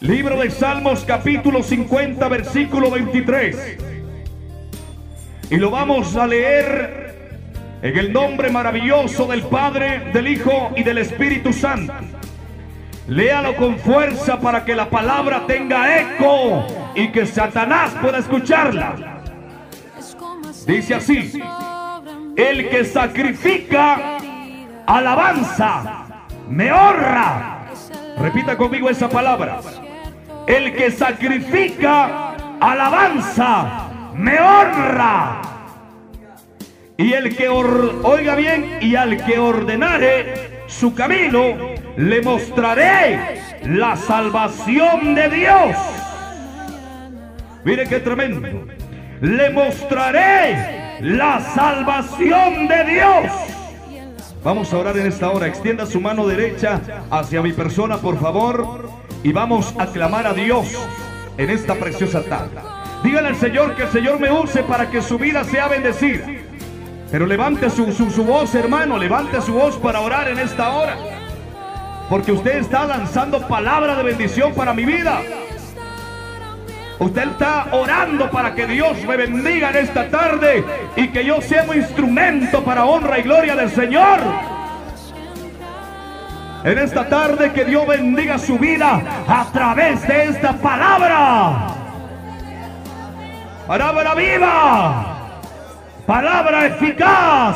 Libro de Salmos capítulo 50 versículo 23. Y lo vamos a leer en el nombre maravilloso del Padre, del Hijo y del Espíritu Santo. Léalo con fuerza para que la palabra tenga eco y que Satanás pueda escucharla. Dice así, el que sacrifica alabanza me honra. Repita conmigo esa palabra. El que sacrifica alabanza me honra. Y el que oiga bien y al que ordenare su camino le mostraré la salvación de Dios. Mire qué tremendo. Le mostraré la salvación de Dios. Vamos a orar en esta hora. Extienda su mano derecha hacia mi persona, por favor. Y vamos a clamar a Dios en esta preciosa tarde. Dígale al Señor que el Señor me use para que su vida sea bendecida. Pero levante su, su, voz, hermano. Levante su voz para orar en esta hora. Porque usted está lanzando palabra de bendición para mi vida. Usted está orando para que Dios me bendiga en esta tarde y que yo sea un instrumento para honra y gloria del Señor. En esta tarde que Dios bendiga su vida a través de esta palabra. Palabra viva. Palabra eficaz.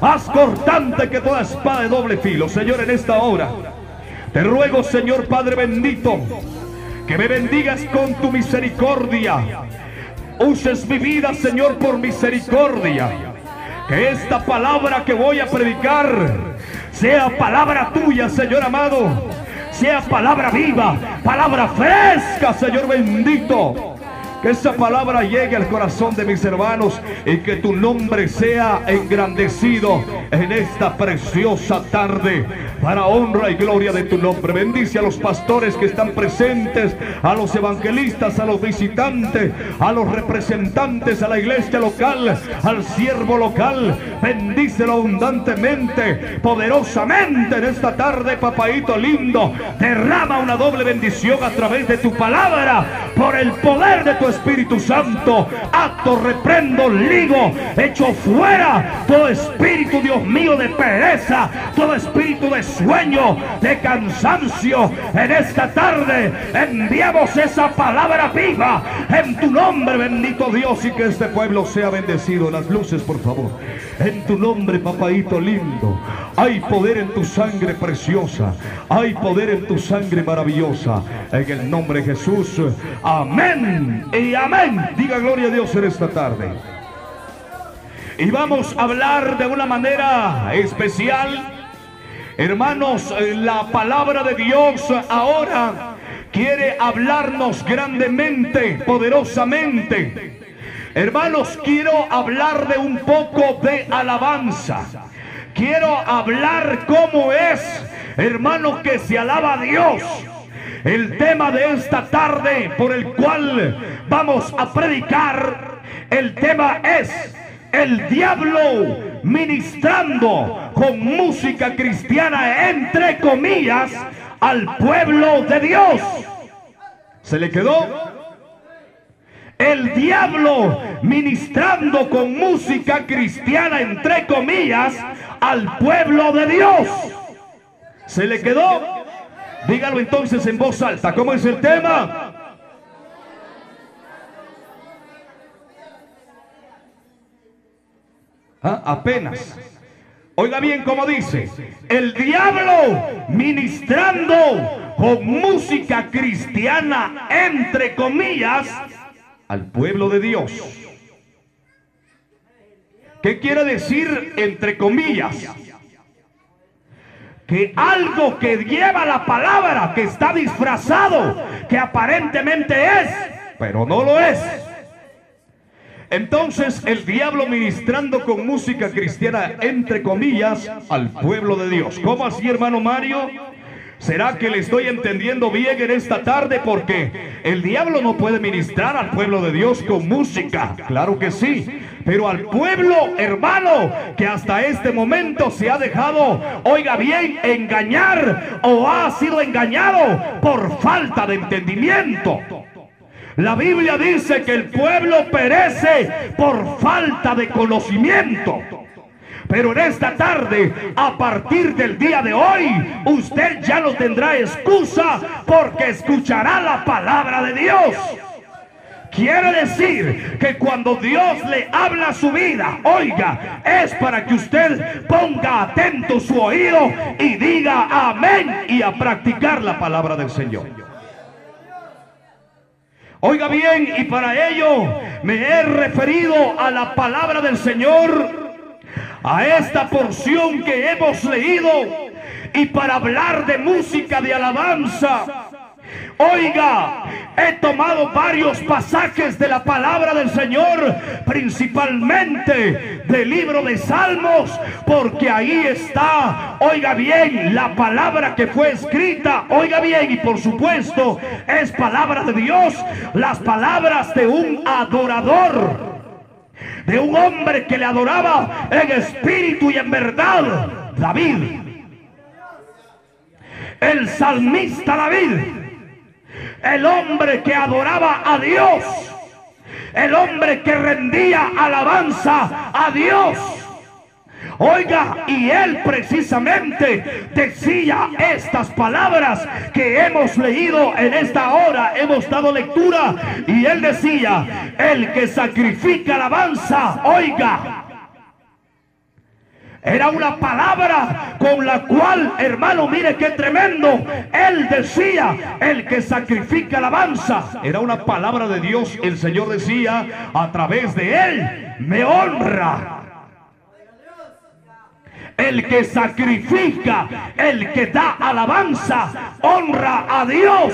Más cortante que toda espada de doble filo. Señor, en esta hora. Te ruego, Señor Padre bendito que me bendigas con tu misericordia. Uses mi vida, Señor, por misericordia. Que esta palabra que voy a predicar sea palabra tuya, Señor amado. Sea palabra viva, palabra fresca, Señor bendito. Que esa palabra llegue al corazón de mis hermanos y que tu nombre sea engrandecido en esta preciosa tarde para honra y gloria de tu nombre. Bendice a los pastores que están presentes, a los evangelistas, a los visitantes, a los representantes, a la iglesia local, al siervo local. Bendícelo abundantemente, poderosamente en esta tarde, papaito lindo. Derrama una doble bendición a través de tu palabra por el poder de tu Espíritu Santo. Acto, reprendo, ligo, echo fuera todo espíritu, Dios mío, de pereza, todo espíritu de sueño, de cansancio. En esta tarde enviamos esa palabra viva en tu nombre, bendito Dios, y que este pueblo sea bendecido. Las luces, por favor. En tu nombre, papaito lindo. Hay poder en tu sangre preciosa. Hay poder en tu sangre maravillosa. En el nombre de Jesús. Amén y amén. Diga gloria a Dios en esta tarde. Y vamos a hablar de una manera especial. Hermanos, la palabra de Dios ahora quiere hablarnos grandemente, poderosamente. Hermanos, quiero hablar de un poco de alabanza. Quiero hablar cómo es, hermano, que se alaba a Dios. El tema de esta tarde por el cual vamos a predicar, el tema es el diablo ministrando con música cristiana, entre comillas, al pueblo de Dios. ¿Se le quedó? El diablo ministrando con música cristiana, entre comillas, al pueblo de Dios. ¿Se le quedó? Dígalo entonces en voz alta. ¿Cómo es el tema? ¿Ah? Apenas. Oiga bien cómo dice. El diablo ministrando con música cristiana, entre comillas, al pueblo de Dios. ¿Qué quiere decir entre comillas? Que algo que lleva la palabra, que está disfrazado, que aparentemente es, pero no lo es. Entonces el diablo ministrando con música cristiana, entre comillas, al pueblo de Dios. ¿Cómo así, hermano Mario? ¿Será que le estoy entendiendo bien en esta tarde? Porque el diablo no puede ministrar al pueblo de Dios con música. Claro que sí. Pero al pueblo, hermano, que hasta este momento se ha dejado, oiga bien, engañar o ha sido engañado por falta de entendimiento. La Biblia dice que el pueblo perece por falta de conocimiento. Pero en esta tarde, a partir del día de hoy, usted ya no tendrá excusa porque escuchará la palabra de Dios. Quiere decir que cuando Dios le habla a su vida, oiga, es para que usted ponga atento su oído y diga amén y a practicar la palabra del Señor. Oiga bien, y para ello me he referido a la palabra del Señor a esta porción que hemos leído y para hablar de música de alabanza. Oiga, he tomado varios pasajes de la palabra del Señor, principalmente del libro de Salmos, porque ahí está, oiga bien, la palabra que fue escrita, oiga bien, y por supuesto es palabra de Dios, las palabras de un adorador de un hombre que le adoraba en espíritu y en verdad, David. El salmista David, el hombre que adoraba a Dios, el hombre que rendía alabanza a Dios. Oiga, y él precisamente decía estas palabras que hemos leído en esta hora, hemos dado lectura, y él decía, el que sacrifica alabanza, oiga, era una palabra con la cual, hermano, mire qué tremendo. Él decía, el que sacrifica alabanza. Era una palabra de Dios. El Señor decía, a través de él me honra. El que sacrifica, el que da alabanza, honra a Dios.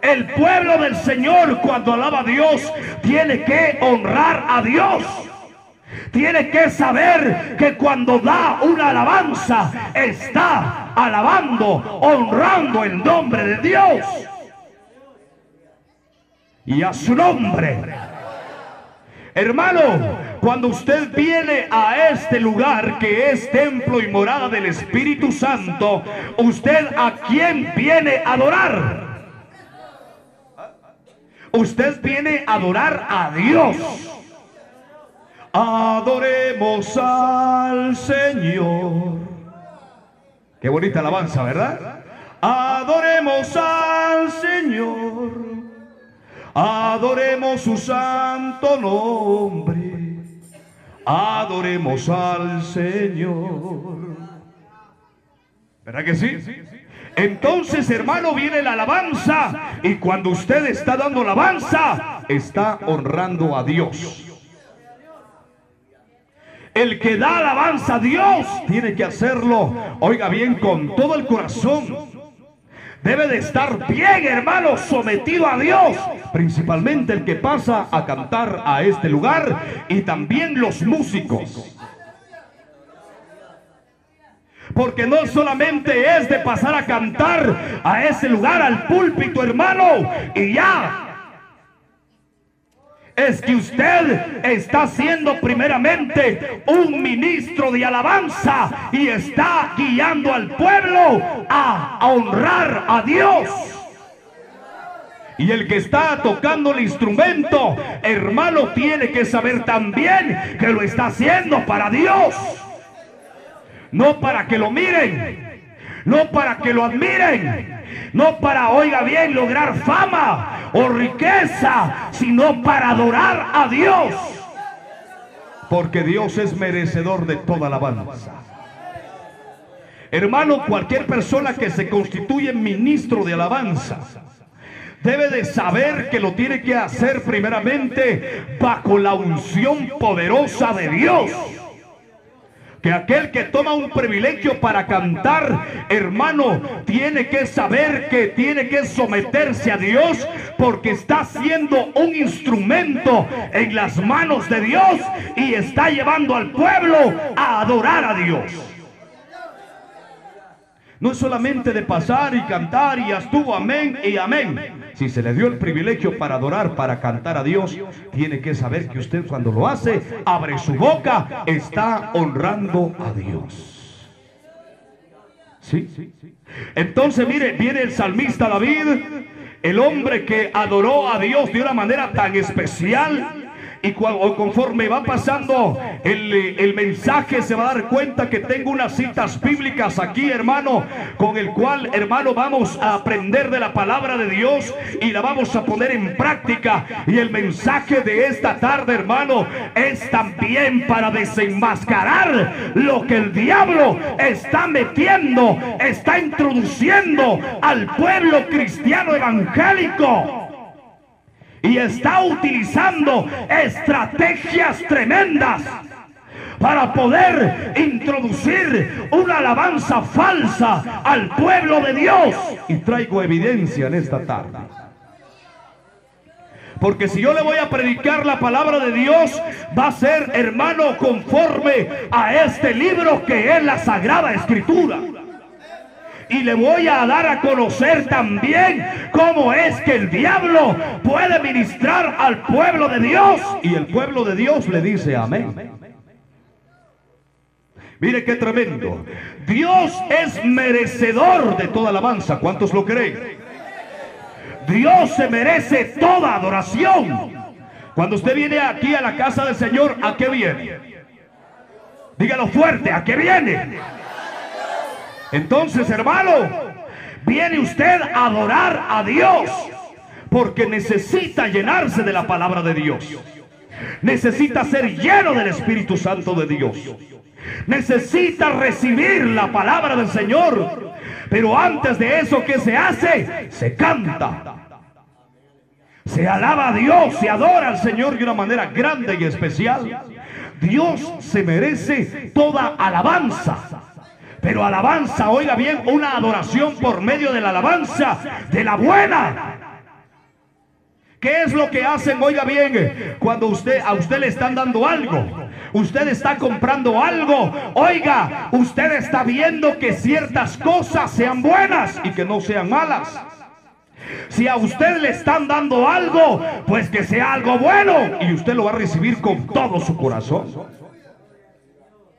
El pueblo del Señor cuando alaba a Dios tiene que honrar a Dios. Tiene que saber que cuando da una alabanza está alabando, honrando el nombre de Dios. Y a su nombre. Hermano, cuando usted viene a este lugar que es templo y morada del Espíritu Santo, ¿usted a quién viene a adorar? Usted viene a adorar a Dios. Adoremos al Señor. Qué bonita alabanza, ¿verdad? Adoremos al Señor. Adoremos su santo nombre adoremos al Señor. ¿Verdad que sí? Entonces, hermano, viene la alabanza. Y cuando usted está dando alabanza, está honrando a Dios. El que da alabanza a Dios tiene que hacerlo, oiga bien, con todo el corazón debe de estar bien, hermano, sometido a Dios. Principalmente el que pasa a cantar a este lugar y también los músicos. Porque no solamente es de pasar a cantar a ese lugar, al púlpito, hermano, y ya es que usted está siendo primeramente un ministro de alabanza y está guiando al pueblo a honrar a Dios. Y el que está tocando el instrumento, hermano, tiene que saber también que lo está haciendo para Dios. No para que lo miren, no para que lo admiren, no para, oiga bien, lograr fama o riqueza, sino para adorar a Dios. Porque Dios es merecedor de toda alabanza. Hermano, cualquier persona que se constituye ministro de alabanza debe de saber que lo tiene que hacer primeramente bajo la unción poderosa de Dios que aquel que toma un privilegio para cantar, hermano, tiene que saber que tiene que someterse a Dios porque está siendo un instrumento en las manos de Dios y está llevando al pueblo a adorar a Dios. No es solamente de pasar y cantar y ya estuvo amén y amén. Si se le dio el privilegio para adorar, para cantar a Dios, tiene que saber que usted cuando lo hace, abre su boca, está honrando a Dios. ¿Sí? Entonces, mire, viene el salmista David, el hombre que adoró a Dios de una manera tan especial y conforme va pasando el, el, mensaje se va a dar cuenta que tengo unas citas bíblicas aquí, hermano, con el cual, hermano, vamos a aprender de la palabra de Dios y la vamos a poner en práctica. Y el mensaje de esta tarde, hermano, es también para desenmascarar lo que el diablo está metiendo, está introduciendo al pueblo cristiano evangélico y está utilizando estrategias tremendas para poder introducir una alabanza falsa al pueblo de Dios. Y traigo evidencia en esta tarde. Porque si yo le voy a predicar la palabra de Dios, va a ser hermano conforme a este libro que es la Sagrada Escritura. Y le voy a dar a conocer también cómo es que el diablo puede ministrar al pueblo de Dios. Y el pueblo de Dios le dice amén. Mire qué tremendo. Dios es merecedor de toda alabanza. ¿Cuántos lo creen? Dios se merece toda adoración. Cuando usted viene aquí a la casa del Señor, ¿a qué viene? Dígalo fuerte, ¿a qué viene? Entonces, hermano, viene usted a adorar a Dios porque necesita llenarse de la palabra de Dios. Necesita ser lleno del Espíritu Santo de Dios. Necesita recibir la palabra del Señor. Pero antes de eso, ¿qué se hace? Se canta. Se alaba a Dios, se adora al Señor de una manera grande y especial. Dios se merece toda alabanza. Pero alabanza, oiga bien, una adoración por medio de la alabanza, de la buena. ¿Qué es lo que hacen? Oiga bien, cuando usted a usted le están dando algo, usted está comprando algo, oiga, usted está viendo que ciertas cosas sean buenas y que no sean malas. Si a usted le están dando algo, pues que sea algo bueno y usted lo va a recibir con todo su corazón.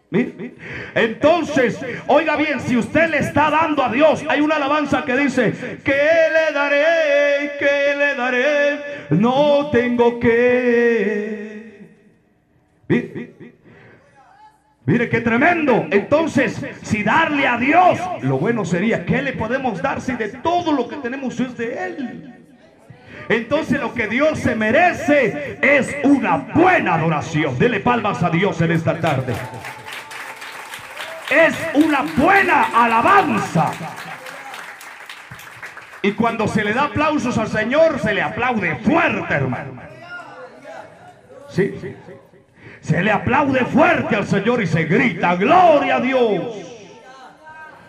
Entonces, oiga bien, si usted le está dando a Dios, hay una alabanza que dice, que le daré? que le daré? No tengo que. Mire, qué tremendo. Entonces, si darle a Dios, lo bueno sería, ¿qué le podemos dar si de todo lo que tenemos es de Él? Entonces lo que Dios se merece es una buena adoración. Dele palmas a Dios en esta tarde es una buena alabanza. Y cuando se le da aplausos al Señor, se le aplaude fuerte, hermano. Sí, se le aplaude fuerte al Señor y se grita, gloria a Dios.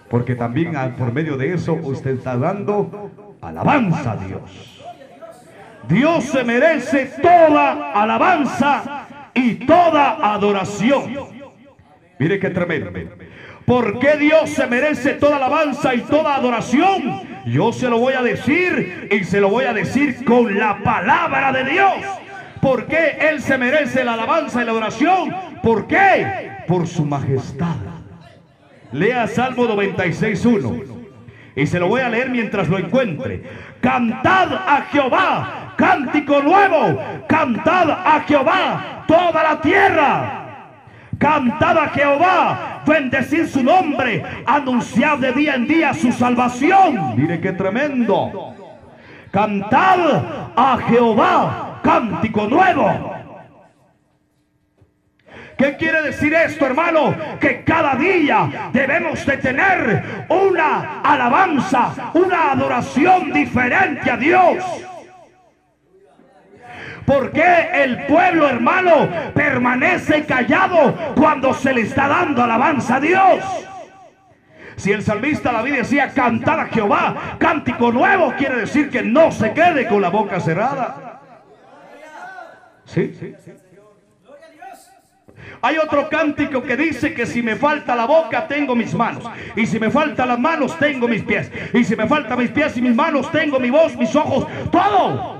Porque también por medio de eso usted está dando alabanza a Dios. Dios se merece toda alabanza y toda adoración. Mire qué tremendo. ¿Por qué Dios se merece toda alabanza y toda adoración? Yo se lo voy a decir y se lo voy a decir con la palabra de Dios. ¿Por qué Él se merece la alabanza y la adoración? ¿Por qué? Por su majestad. Lea Salmo 96.1. Y se lo voy a leer mientras lo encuentre. Cantad a Jehová, cántico nuevo. Cantad a Jehová toda la tierra Cantad a Jehová, bendecir su nombre, anunciad de día en día su salvación. Mire qué tremendo. Cantad a Jehová, cántico nuevo. ¿Qué quiere decir esto, hermano? Que cada día debemos de tener una alabanza, una adoración diferente a Dios. ¿Por qué el pueblo hermano permanece callado cuando se le está dando alabanza a Dios? Si el salmista David decía cantar a Jehová, cántico nuevo, quiere decir que no se quede con la boca cerrada. ¿Sí? Hay otro cántico que dice que si me falta la boca tengo mis manos. Y si me falta las manos tengo mis pies. Y si me falta mis pies y mis manos tengo mi voz, mis ojos, todo.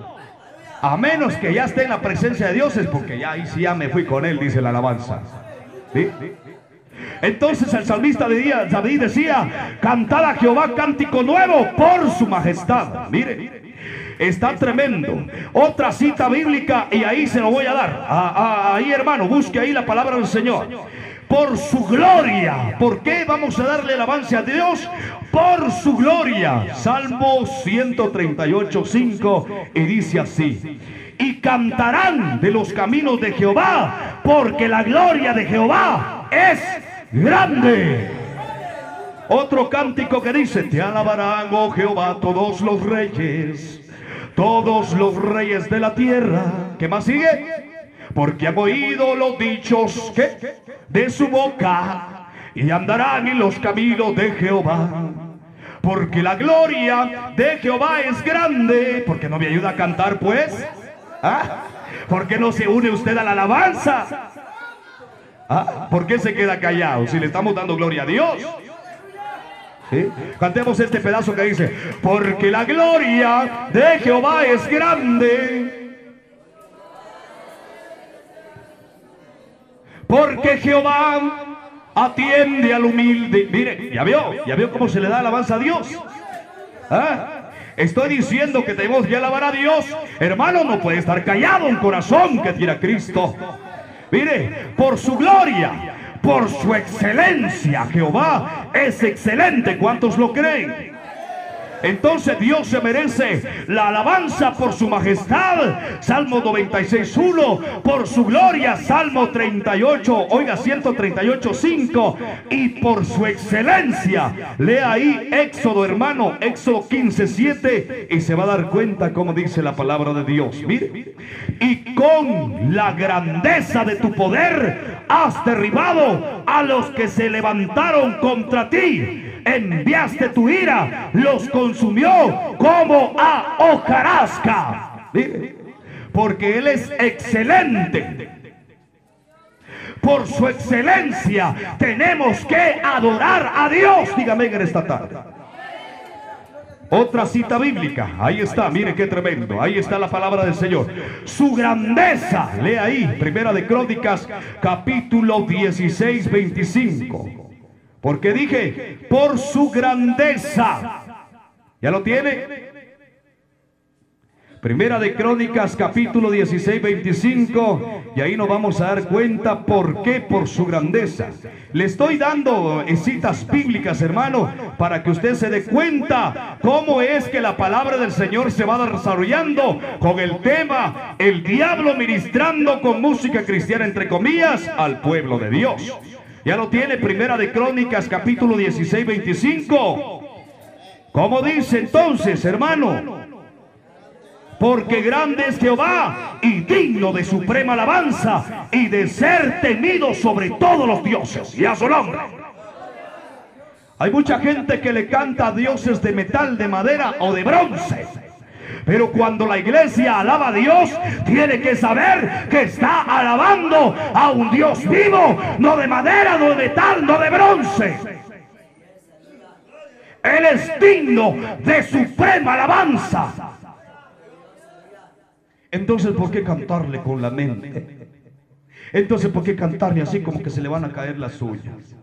A menos que ya esté en la presencia de Dios es porque ya ahí sí ya me fui con él, dice la alabanza. Entonces el salmista David decía, cantad a Jehová cántico nuevo por su majestad. Mire, Está tremendo. Otra cita bíblica y ahí se lo voy a dar. Ah, ah, ahí hermano, busque ahí la palabra del Señor. Por su gloria. ¿Por qué vamos a darle el avance a Dios? Por su gloria. Salmo 138, 5 y dice así. Y cantarán de los caminos de Jehová, porque la gloria de Jehová es grande. Otro cántico que dice, te alabarán, oh Jehová, todos los reyes todos los reyes de la tierra. ¿Qué más sigue? Porque han oído los dichos de su boca y andarán en los caminos de Jehová. Porque la gloria de Jehová es grande. porque no me ayuda a cantar pues? ¿Ah? ¿Por qué no se une usted a la alabanza? ¿Ah? ¿Por qué se queda callado si le estamos dando gloria a Dios? Cantemos este pedazo que dice, porque la gloria de Jehová es grande. Porque Jehová atiende al humilde. Mire, ya vio, ya vio cómo se le da alabanza a Dios. ¿Ah? Estoy diciendo que tenemos que alabar a Dios. Hermano, no puede estar callado un corazón que tiene a Cristo. Mire, por su gloria por su excelencia. Jehová es excelente. ¿Cuántos lo creen? Entonces Dios se merece la alabanza por su majestad. Salmo 96.1. Por su gloria. Salmo 38. Oiga, 138.5. Y por su excelencia. Lea ahí Éxodo, hermano. Éxodo 15.7. Y se va a dar cuenta cómo dice la palabra de Dios. Mire. Y con la grandeza de tu poder has derribado a los que se levantaron contra ti enviaste tu ira, los consumió como a hojarasca. Porque Él es excelente. Por su excelencia tenemos que adorar a Dios. Dígame en esta tarde. Otra cita bíblica. Ahí está, mire qué tremendo. Ahí está la palabra del Señor. Su grandeza. Lea ahí, Primera de Crónicas, capítulo 16, 25. Porque dije, por su grandeza. ¿Ya lo tiene? Primera de Crónicas, capítulo 16, 25. Y ahí nos vamos a dar cuenta por qué, por su grandeza. Le estoy dando eh, citas bíblicas, hermano, para que usted se dé cuenta cómo es que la palabra del Señor se va desarrollando con el tema, el diablo ministrando con música cristiana, entre comillas, al pueblo de Dios. Ya lo tiene, Primera de Crónicas, capítulo 16, 25. ¿Cómo dice entonces, hermano? Porque grande es Jehová y digno de suprema alabanza y de ser temido sobre todos los dioses. Y a su nombre. Hay mucha gente que le canta a dioses de metal, de madera o de bronce. Pero cuando la iglesia alaba a Dios, tiene que saber que está alabando a un Dios vivo, no de madera, no de metal, no de bronce. Él es digno de suprema alabanza. Entonces, ¿por qué cantarle con la mente? Entonces, ¿por qué cantarle así como que se le van a caer las suyas?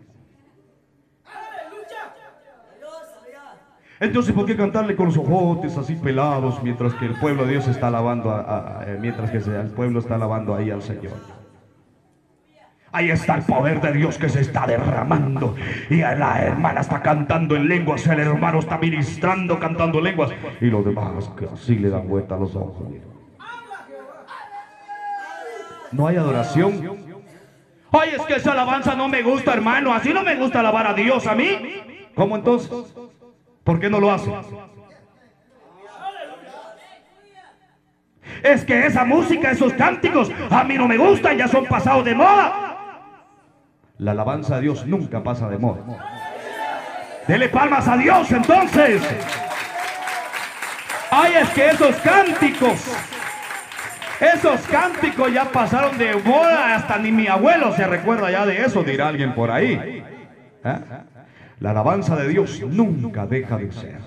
Entonces, ¿por qué cantarle con los ojotes así pelados mientras que el pueblo de Dios está alabando, a, eh, mientras que el pueblo está alabando ahí al Señor? Ahí está el poder de Dios que se está derramando. Y la hermana está cantando en lenguas, el hermano está ministrando, cantando lenguas. Y los demás que así le dan vuelta a los ojos. No hay adoración. Ay, es que esa alabanza no me gusta, hermano. Así no me gusta alabar a Dios a mí. ¿Cómo entonces? ¿Por qué no lo hace? Es que esa música, esos cánticos, a mí no me gustan, ya son pasados de moda. La alabanza a Dios nunca pasa de moda. Dele palmas a Dios entonces. Ay, es que esos cánticos Esos cánticos ya pasaron de moda, hasta ni mi abuelo se recuerda ya de eso, dirá alguien por ahí. ¿Eh? La alabanza de Dios nunca deja de ser.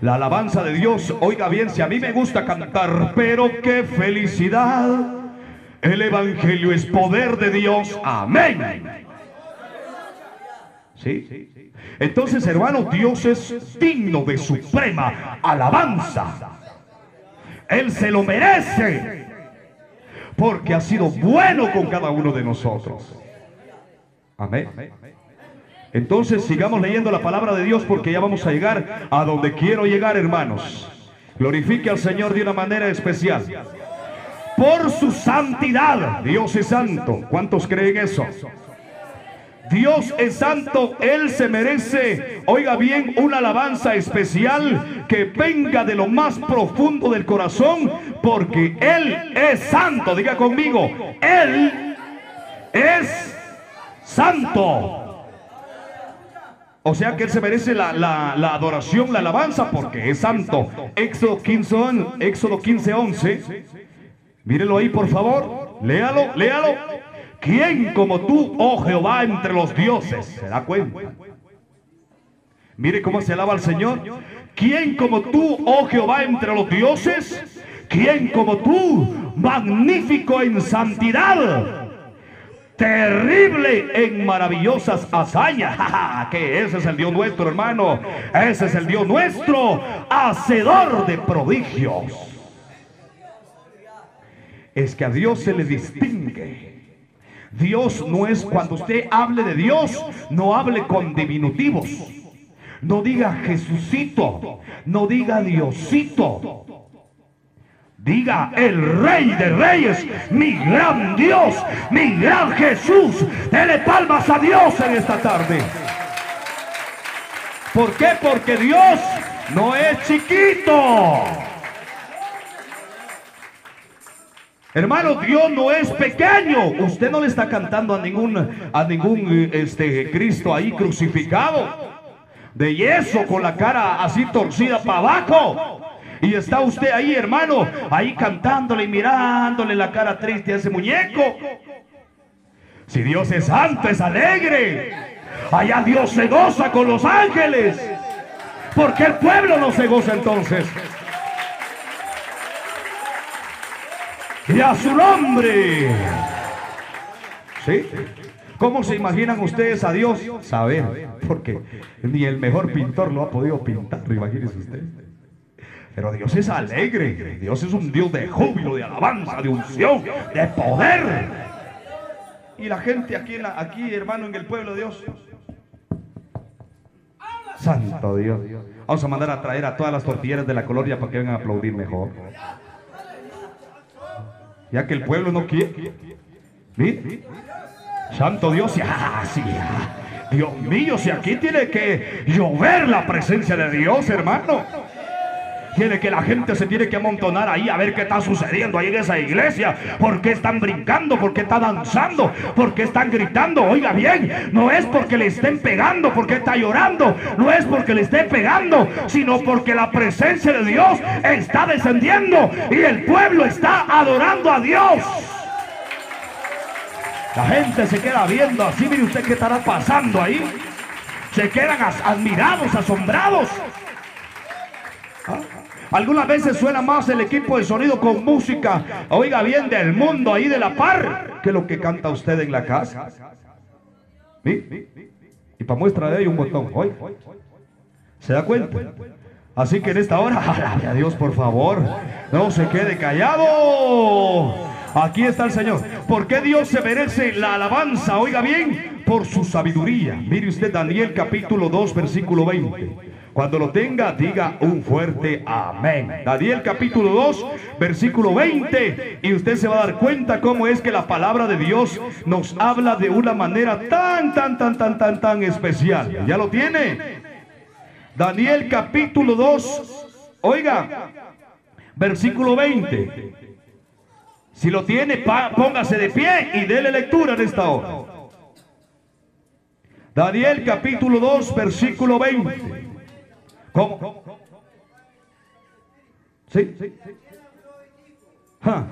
La alabanza de Dios, oiga bien, si a mí me gusta cantar, pero qué felicidad. El Evangelio es poder de Dios. Amén. ¿Sí? Entonces, hermano, Dios es digno de suprema alabanza. Él se lo merece. Porque ha sido bueno con cada uno de nosotros. Amén. Entonces sigamos leyendo la palabra de Dios porque ya vamos a llegar a donde quiero llegar, hermanos. Glorifique al Señor de una manera especial. Por su santidad, Dios es santo. ¿Cuántos creen eso? Dios es santo, Él se merece, oiga bien, una alabanza especial que venga de lo más profundo del corazón, porque Él es santo. Diga conmigo, Él es santo. O sea que Él se merece la, adoración, la alabanza, porque es santo. Éxodo 15, Éxodo 15, 11. Mírelo ahí, por favor. Léalo, léalo. ¿Quién como tú, oh Jehová, entre los dioses? ¿Se da cuenta? Mire cómo se alaba al Señor. ¿Quién como tú, oh Jehová, entre los dioses? ¿Quién como tú, magnífico en santidad? Terrible en maravillosas hazañas. que ese es el Dios nuestro, hermano. Ese es el Dios nuestro, hacedor de prodigios. Es que a Dios se le distingue Dios no es, cuando usted hable de Dios, no hable con diminutivos. No diga Jesucito, no diga Diosito. Diga el rey de reyes, mi gran Dios, mi gran Jesús. Dele palmas a Dios en esta tarde. ¿Por qué? Porque Dios no es chiquito. Hermano, Dios no es pequeño. Usted no le está cantando a ningún, a ningún este, Cristo ahí crucificado. De yeso, con la cara así torcida para abajo. Y está usted ahí, hermano, ahí cantándole y mirándole la cara triste a ese muñeco. Si Dios es santo, es alegre. Allá Dios se goza con los ángeles. ¿Por qué el pueblo no se goza entonces? y a su nombre. ¿Sí? ¿Cómo se imaginan ustedes a Dios? Saber, porque ni el mejor pintor lo ha podido pintar, imagínense usted. Pero Dios es alegre, Dios es un Dios de júbilo, de alabanza, de unción, de poder. Y la gente aquí, aquí hermano, en el pueblo de Dios. Santo Dios. Vamos a mandar a traer a todas las tortilleras de la colonia para que vengan a aplaudir mejor ya que el pueblo no quiere. Santo Dios, ya, sí, Dios mío, si aquí tiene que llover la presencia de Dios, hermano. Tiene que la gente se tiene que amontonar ahí a ver qué está sucediendo ahí en esa iglesia. ¿Por qué están brincando? ¿Por qué están danzando? ¿Por qué están gritando? Oiga bien, no es porque le estén pegando, porque está llorando. No es porque le esté pegando, sino porque la presencia de Dios está descendiendo y el pueblo está adorando a Dios. La gente se queda viendo así, mire usted qué estará pasando ahí. Se quedan admirados, asombrados. Algunas veces suena más el equipo de sonido con música, oiga bien, del mundo ahí de la par, que lo que canta usted en la casa. Y para muestra de ello un botón. ¿Se da cuenta? Así que en esta hora, a Dios por favor, no se quede callado. Aquí está el Señor. ¿Por qué Dios se merece la alabanza? Oiga bien, por su sabiduría. Mire usted Daniel capítulo 2, versículo 20. Cuando lo tenga, diga un fuerte amén. Daniel capítulo 2, versículo 20. Y usted se va a dar cuenta cómo es que la palabra de Dios nos habla de una manera tan, tan, tan, tan, tan, tan especial. ¿Ya lo tiene? Daniel capítulo 2, oiga, versículo 20. Si lo tiene, póngase de pie y déle lectura en esta hora. Daniel capítulo 2, versículo 20. ¿Cómo? ¿Sí? Ja.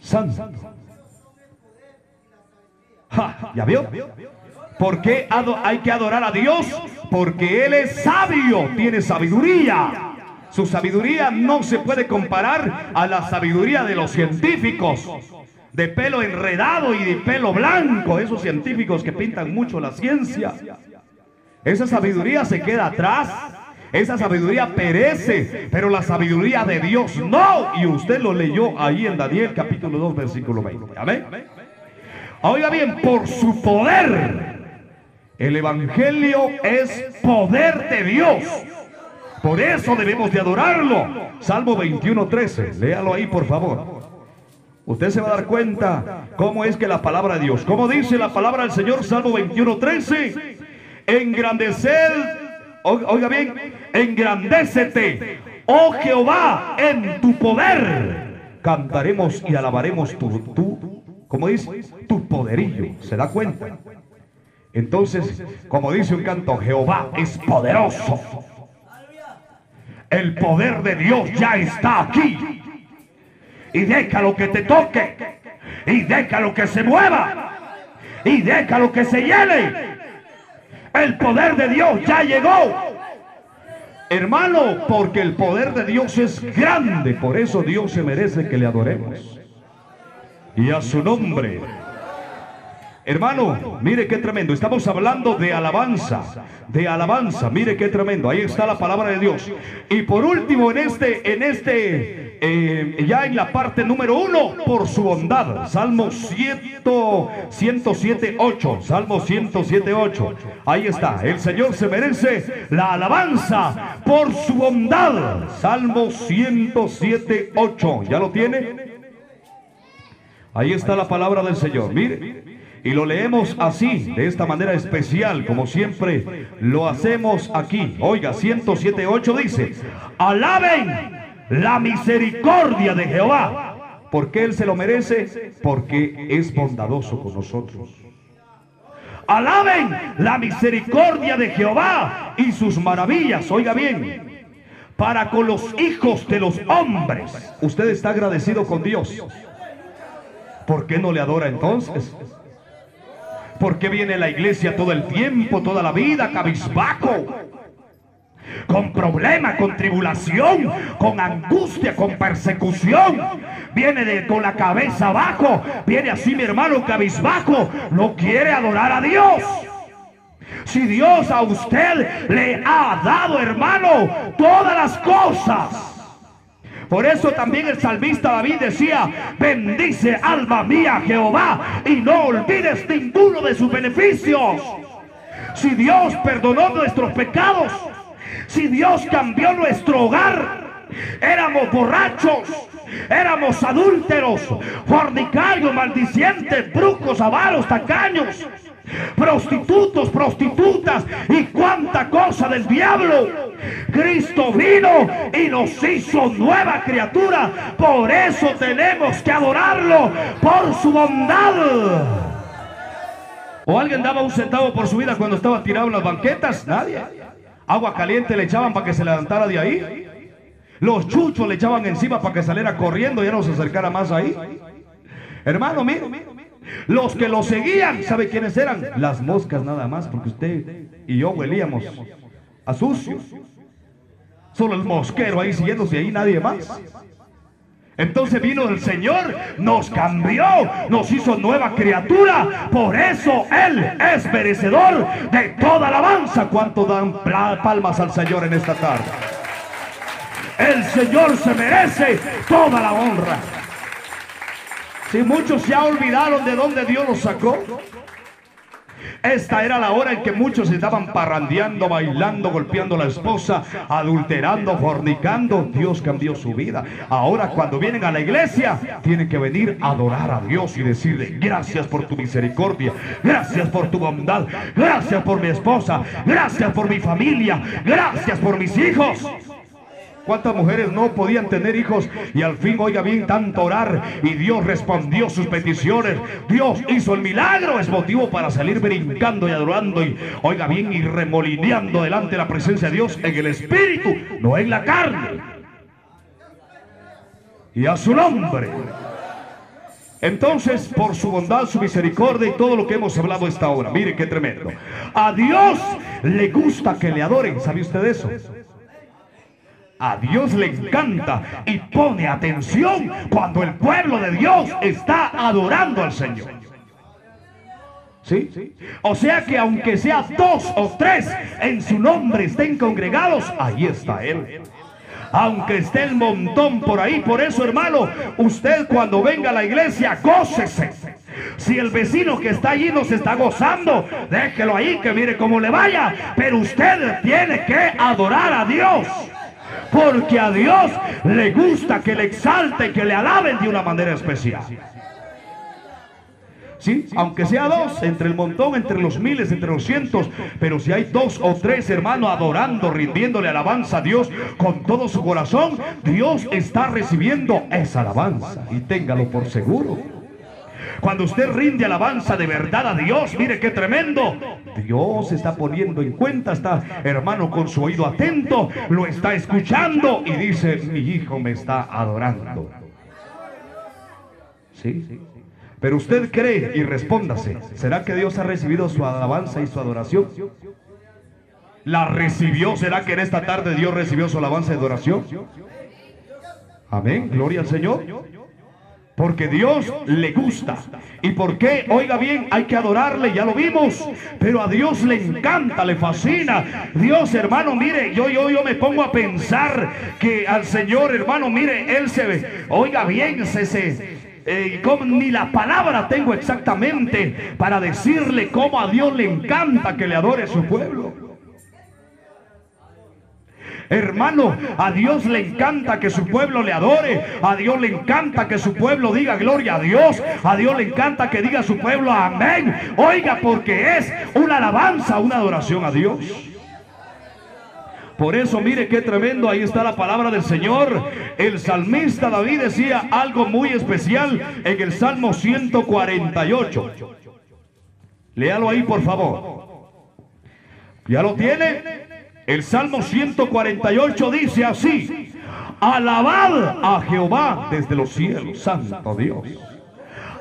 Santo. Ja, ¿Ya vio? ¿Por qué hay que adorar a Dios? Porque Él es sabio, tiene sabiduría. Su sabiduría no se puede comparar a la sabiduría de los científicos. De pelo enredado y de pelo blanco. Esos científicos que pintan mucho la ciencia. Esa sabiduría se queda atrás. Esa sabiduría perece. Pero la sabiduría de Dios no. Y usted lo leyó ahí en Daniel capítulo 2 versículo 20. Amén. Oiga bien, por su poder. El Evangelio es poder de Dios. Por eso debemos de adorarlo. Salmo 21.13. Léalo ahí, por favor. Usted se va a dar cuenta cómo es que la palabra de Dios, como dice la palabra del Señor, Salmo 21.13, engrandecer, o- oiga bien, engrandécete, oh Jehová, en tu poder. Cantaremos y alabaremos tu, tu, ¿cómo dice? Tu poderillo. ¿Se da cuenta? Entonces, como dice un canto, Jehová es poderoso. El poder de Dios ya está aquí. Y déjalo que te toque. Y déjalo que se mueva. Y déjalo que se llene. El poder de Dios ya llegó. Hermano, porque el poder de Dios es grande. Por eso Dios se merece que le adoremos. Y a su nombre. Hermano, mire qué tremendo. Estamos hablando de alabanza, de alabanza. Mire qué tremendo. Ahí está la palabra de Dios. Y por último, en este, en este, eh, ya en la parte número uno, por su bondad. Salmo 100, 107, 8. Salmo 107, 8. Ahí está. El Señor se merece la alabanza por su bondad. Salmo 107, 8. ¿Ya lo tiene? Ahí está la palabra del Señor. Mire. Y lo leemos así, de esta manera especial, como siempre lo hacemos aquí. Oiga, 107.8 dice, alaben la misericordia de Jehová. ¿Por qué Él se lo merece? Porque es bondadoso con nosotros. Alaben la misericordia de Jehová y sus maravillas. Oiga bien, para con los hijos de los hombres. Usted está agradecido con Dios. ¿Por qué no le adora entonces? ¿Por qué viene la iglesia todo el tiempo, toda la vida, cabizbajo? Con problema, con tribulación, con angustia, con persecución. Viene con la cabeza abajo. Viene así mi hermano cabizbajo. No quiere adorar a Dios. Si Dios a usted le ha dado, hermano, todas las cosas. Por eso también el salmista David decía, bendice alma mía Jehová y no olvides ninguno de sus beneficios. Si Dios perdonó nuestros pecados, si Dios cambió nuestro hogar, éramos borrachos, éramos adúlteros, fornicarios, maldicientes, brucos, avaros, tacaños, prostitutos, prostitutas y cuánta cosa del diablo. Cristo vino y nos hizo nueva criatura. Por eso tenemos que adorarlo por su bondad. ¿O alguien daba un centavo por su vida cuando estaba tirado en las banquetas? Nadie. Agua caliente le echaban para que se levantara de ahí. Los chuchos le echaban encima para que saliera corriendo y ya no se acercara más ahí. Hermano, mire. Los que lo seguían, ¿sabe quiénes eran? Las moscas nada más, porque usted y yo huelíamos a sucio. Solo el mosquero ahí siguiéndose ahí, nadie más. Entonces vino el Señor, nos cambió, nos hizo nueva criatura. Por eso Él es merecedor de toda alabanza. ¿Cuánto dan palmas al Señor en esta tarde? El Señor se merece toda la honra. Si muchos ya olvidaron de dónde Dios los sacó. Esta era la hora en que muchos estaban parrandeando, bailando, golpeando a la esposa, adulterando, fornicando. Dios cambió su vida. Ahora cuando vienen a la iglesia, tienen que venir a adorar a Dios y decirle, gracias por tu misericordia, gracias por tu bondad, gracias por mi esposa, gracias por mi familia, gracias por mis hijos. ¿Cuántas mujeres no podían tener hijos? Y al fin, oiga bien, tanto orar y Dios respondió sus peticiones. Dios hizo el milagro. Es motivo para salir brincando y adorando y, oiga bien, y remolineando delante de la presencia de Dios en el espíritu, no en la carne. y a su nombre. Entonces, por su bondad, su misericordia y todo lo que hemos hablado esta hora, mire qué tremendo. A Dios le gusta que le adoren, ¿sabe usted eso? A Dios le encanta y pone atención cuando el pueblo de Dios está adorando al Señor. ¿Sí? O sea que aunque sea dos o tres en su nombre estén congregados, ahí está Él aunque esté el montón por ahí. Por eso, hermano, usted cuando venga a la iglesia, gócese. Si el vecino que está allí no se está gozando, déjelo ahí que mire cómo le vaya. Pero usted tiene que adorar a Dios. Porque a Dios le gusta que le exalte, que le alaben de una manera especial. ¿Sí? Aunque sea dos, entre el montón, entre los miles, entre los cientos, pero si hay dos o tres hermanos adorando, rindiéndole alabanza a Dios con todo su corazón, Dios está recibiendo esa alabanza. Y téngalo por seguro. Cuando usted rinde alabanza de verdad a Dios, mire qué tremendo. Dios está poniendo en cuenta, está hermano con su oído atento, lo está escuchando y dice, mi hijo me está adorando. ¿Sí? sí. Pero usted cree y respóndase, ¿será que Dios ha recibido su alabanza y su adoración? ¿La recibió? ¿Será que en esta tarde Dios recibió su alabanza y adoración? Amén, gloria al Señor. Porque Dios le gusta. ¿Y por qué? Oiga bien, hay que adorarle, ya lo vimos. Pero a Dios le encanta, le fascina. Dios, hermano, mire, yo, yo, yo me pongo a pensar que al Señor, hermano, mire, Él se ve. Oiga bien, se, se, eh, ni la palabra tengo exactamente para decirle cómo a Dios le encanta que le adore su pueblo. Hermano, a Dios le encanta que su pueblo le adore. A Dios le encanta que su pueblo diga gloria a Dios. A Dios le encanta que diga su pueblo amén. Oiga, porque es una alabanza, una adoración a Dios. Por eso mire qué tremendo, ahí está la palabra del Señor. El salmista David decía algo muy especial en el Salmo 148. Léalo ahí, por favor. ¿Ya lo tiene? El Salmo 148 dice así. Alabad a Jehová desde los cielos, santo Dios.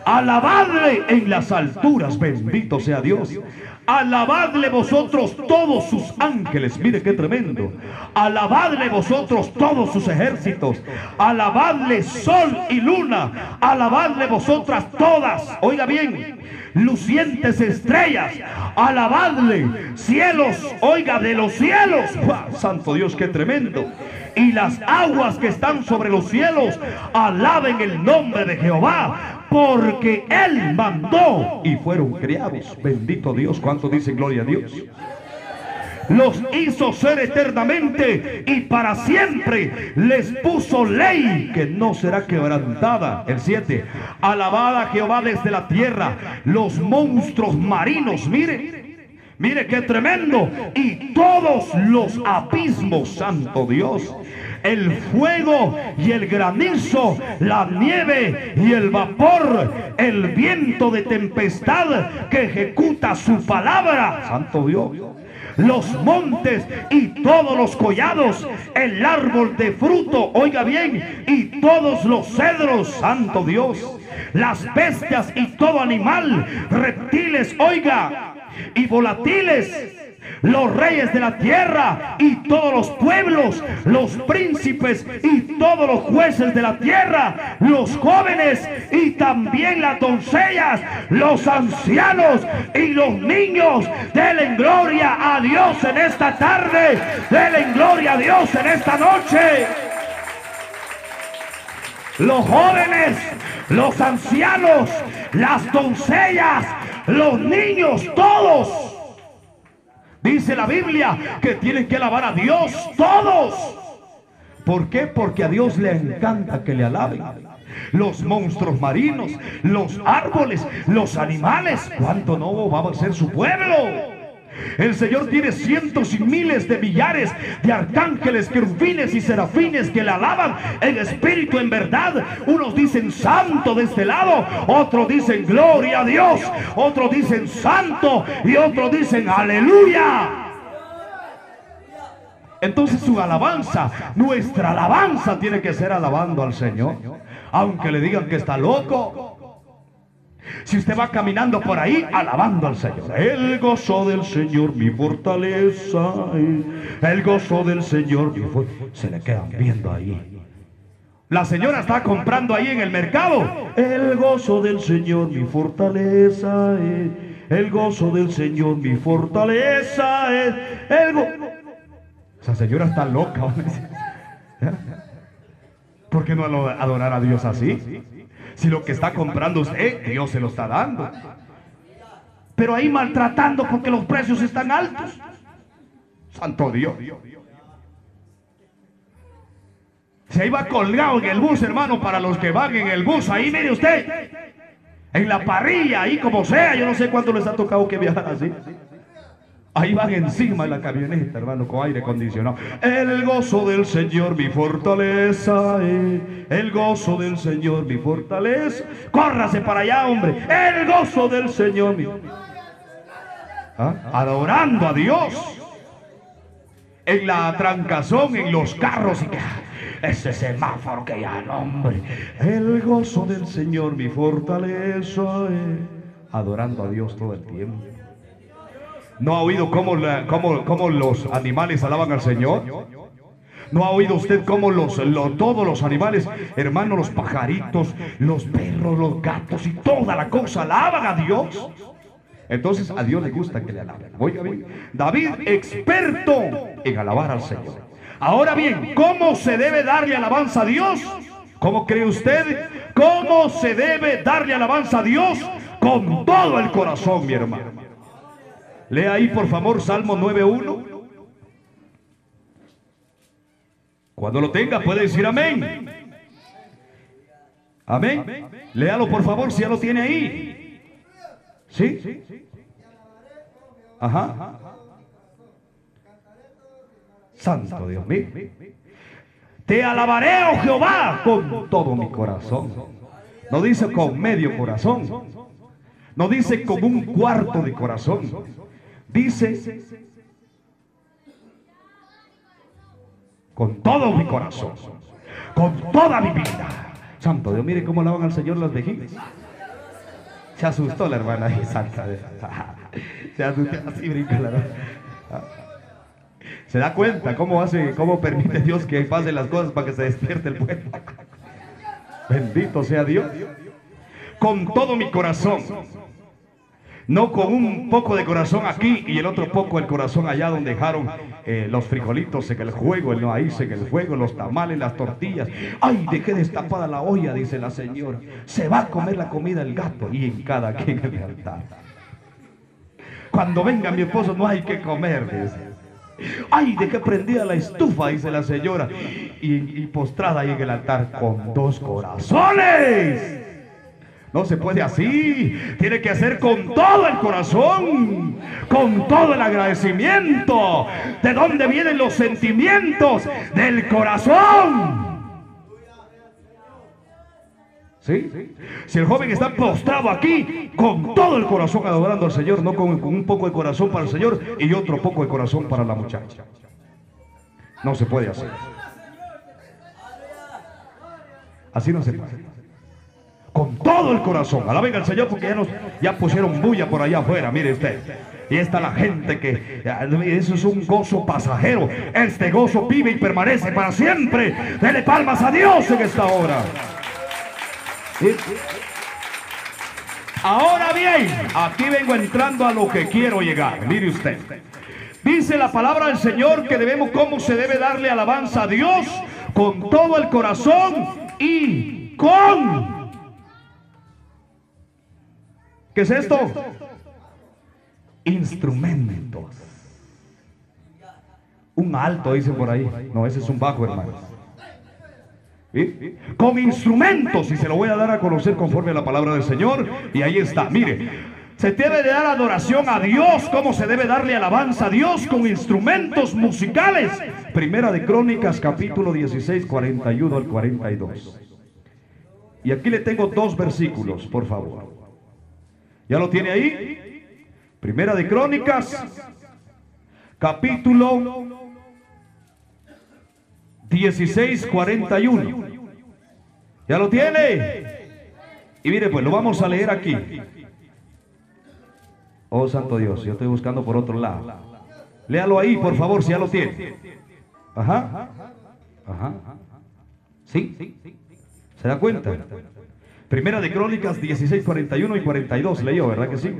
Alabadle en las alturas, bendito sea Dios. Alabadle vosotros todos sus ángeles. Mire qué tremendo. Alabadle vosotros todos sus ejércitos. Alabadle sol y luna. Alabadle vosotras todas. Oiga bien. Lucientes estrellas. Alabadle cielos. Oiga de los cielos. Santo Dios, qué tremendo y las aguas que están sobre los cielos alaben el nombre de Jehová, porque Él mandó y fueron criados. Bendito Dios, ¿cuánto dice gloria a Dios? Los hizo ser eternamente y para siempre les puso ley que no será quebrantada. El 7. Alabada Jehová desde la tierra, los monstruos marinos, mire. Mire qué tremendo. Y todos los abismos, santo Dios el fuego y el granizo, la nieve y el vapor, el viento de tempestad que ejecuta su palabra. Santo Dios los montes y todos los collados, el árbol de fruto, oiga bien, y todos los cedros, santo Dios, las bestias y todo animal, reptiles, oiga, y volatiles los reyes de la tierra y todos los pueblos, los príncipes y todos los jueces de la tierra, los jóvenes y también las doncellas, los ancianos y los niños. Denle gloria a Dios en esta tarde, denle gloria a Dios en esta noche. Los jóvenes, los ancianos, las doncellas, los niños, todos Dice la Biblia que tienen que alabar a Dios todos. ¿Por qué? Porque a Dios le encanta que le alaben. Los monstruos marinos, los árboles, los animales. ¿Cuánto no va a ser su pueblo? El Señor tiene cientos y miles de millares de arcángeles, querubines y serafines que le alaban en espíritu, en verdad. Unos dicen santo de este lado, otros dicen gloria a Dios, otros dicen santo y otros dicen aleluya. Entonces su alabanza, nuestra alabanza tiene que ser alabando al Señor. Aunque le digan que está loco. Si usted va caminando por ahí alabando al Señor, el gozo del Señor mi fortaleza, el gozo del Señor mi se le quedan viendo ahí. La señora está comprando ahí en el mercado. El gozo del Señor mi fortaleza el gozo del Señor mi fortaleza es el Esa señora está loca. ¿Por qué no adorar a Dios así? Si lo que está comprando usted, Dios se lo está dando. Pero ahí maltratando porque los precios están altos. Santo Dios. Se iba colgado en el bus, hermano, para los que van en el bus. Ahí mire usted. En la parrilla, ahí como sea. Yo no sé cuánto les ha tocado que viajar así. Ahí van encima de la camioneta, hermano, con aire acondicionado. El gozo del Señor, mi fortaleza. Eh. El gozo del Señor, mi fortaleza. Córrase para allá, hombre. El gozo del Señor, mi... ¿Ah? Adorando a Dios. En la trancazón, en los carros y que ese semáforo que ya hombre. El gozo del Señor, mi fortaleza. Eh. Adorando a Dios todo el tiempo. ¿No ha oído cómo, cómo, los animales alaban al Señor? ¿No ha oído usted cómo los, todos los animales, hermano, los pajaritos, los perros, los gatos y toda la cosa alaban a Dios? Entonces a Dios le gusta que le alaben. David, experto en alabar al Señor. Ahora bien, ¿cómo se debe darle alabanza a Dios? ¿Cómo cree usted? ¿Cómo se debe darle alabanza a Dios? Con todo el corazón, mi hermano. Lea ahí, por favor, Salmo 9.1. Cuando lo tenga, puede decir amén. Amén. Léalo, por favor, si ya lo tiene ahí. ¿Sí? Ajá. Santo Dios mío. Te alabaré, oh Jehová, con todo mi corazón. No dice con medio corazón. No dice con un cuarto de corazón. Dice, con todo mi corazón, con toda mi vida. Santo Dios, mire cómo alaban al Señor las vejigas. Se asustó la hermana ahí, santa. Se asustó, así brinca la Se da cuenta cómo hace, cómo permite Dios que pasen las cosas para que se despierte el pueblo. Bendito sea Dios. Con todo mi corazón no con un poco de corazón aquí y el otro poco el corazón allá donde dejaron eh, los frijolitos en el juego, el maíz en el juego, los tamales, las tortillas. Ay, dejé destapada la olla, dice la señora. Se va a comer la comida el gato y en cada quien el altar. Cuando venga mi esposo no hay que comer, dice. Ay, de que prendida la estufa, dice la señora. Y, y postrada ahí en el altar con dos corazones. No se puede así. Tiene que hacer con todo el corazón, con todo el agradecimiento. ¿De dónde vienen los sentimientos? Del corazón. ¿Sí? Si el joven está postrado aquí con todo el corazón adorando al Señor, no con, un poco de corazón para el Señor y otro poco de corazón para la muchacha. No se puede hacer. Así no se puede con todo el corazón. Alaben al Señor porque ya, nos, ya pusieron bulla por allá afuera, mire usted. Y está la gente que eso es un gozo pasajero. Este gozo vive y permanece para siempre. Dele palmas a Dios en esta hora. Ahora bien, aquí vengo entrando a lo que quiero llegar. Mire usted. Dice la palabra del Señor que debemos, cómo se debe darle alabanza a Dios con todo el corazón y con ¿Qué es esto? Instrumentos. Un alto, dice por ahí. No, ese es un bajo, hermano. Con instrumentos, y se lo voy a dar a conocer conforme a la palabra del Señor. Y ahí está, mire. Se debe de dar adoración a Dios, como se debe darle alabanza a Dios con instrumentos musicales. Primera de Crónicas, capítulo 16, 41 al 42. Y aquí le tengo dos versículos, por favor. ¿Ya lo tiene ahí? Primera de Crónicas, capítulo 16, 41. ¿Ya lo tiene? Y mire, pues lo vamos a leer aquí. Oh, santo Dios, yo estoy buscando por otro lado. Léalo ahí, por favor, si ya lo tiene. Ajá. Ajá. ¿Sí? ¿Se da cuenta? Primera de Crónicas 16, 41 y 42 leyó, ¿verdad que sí?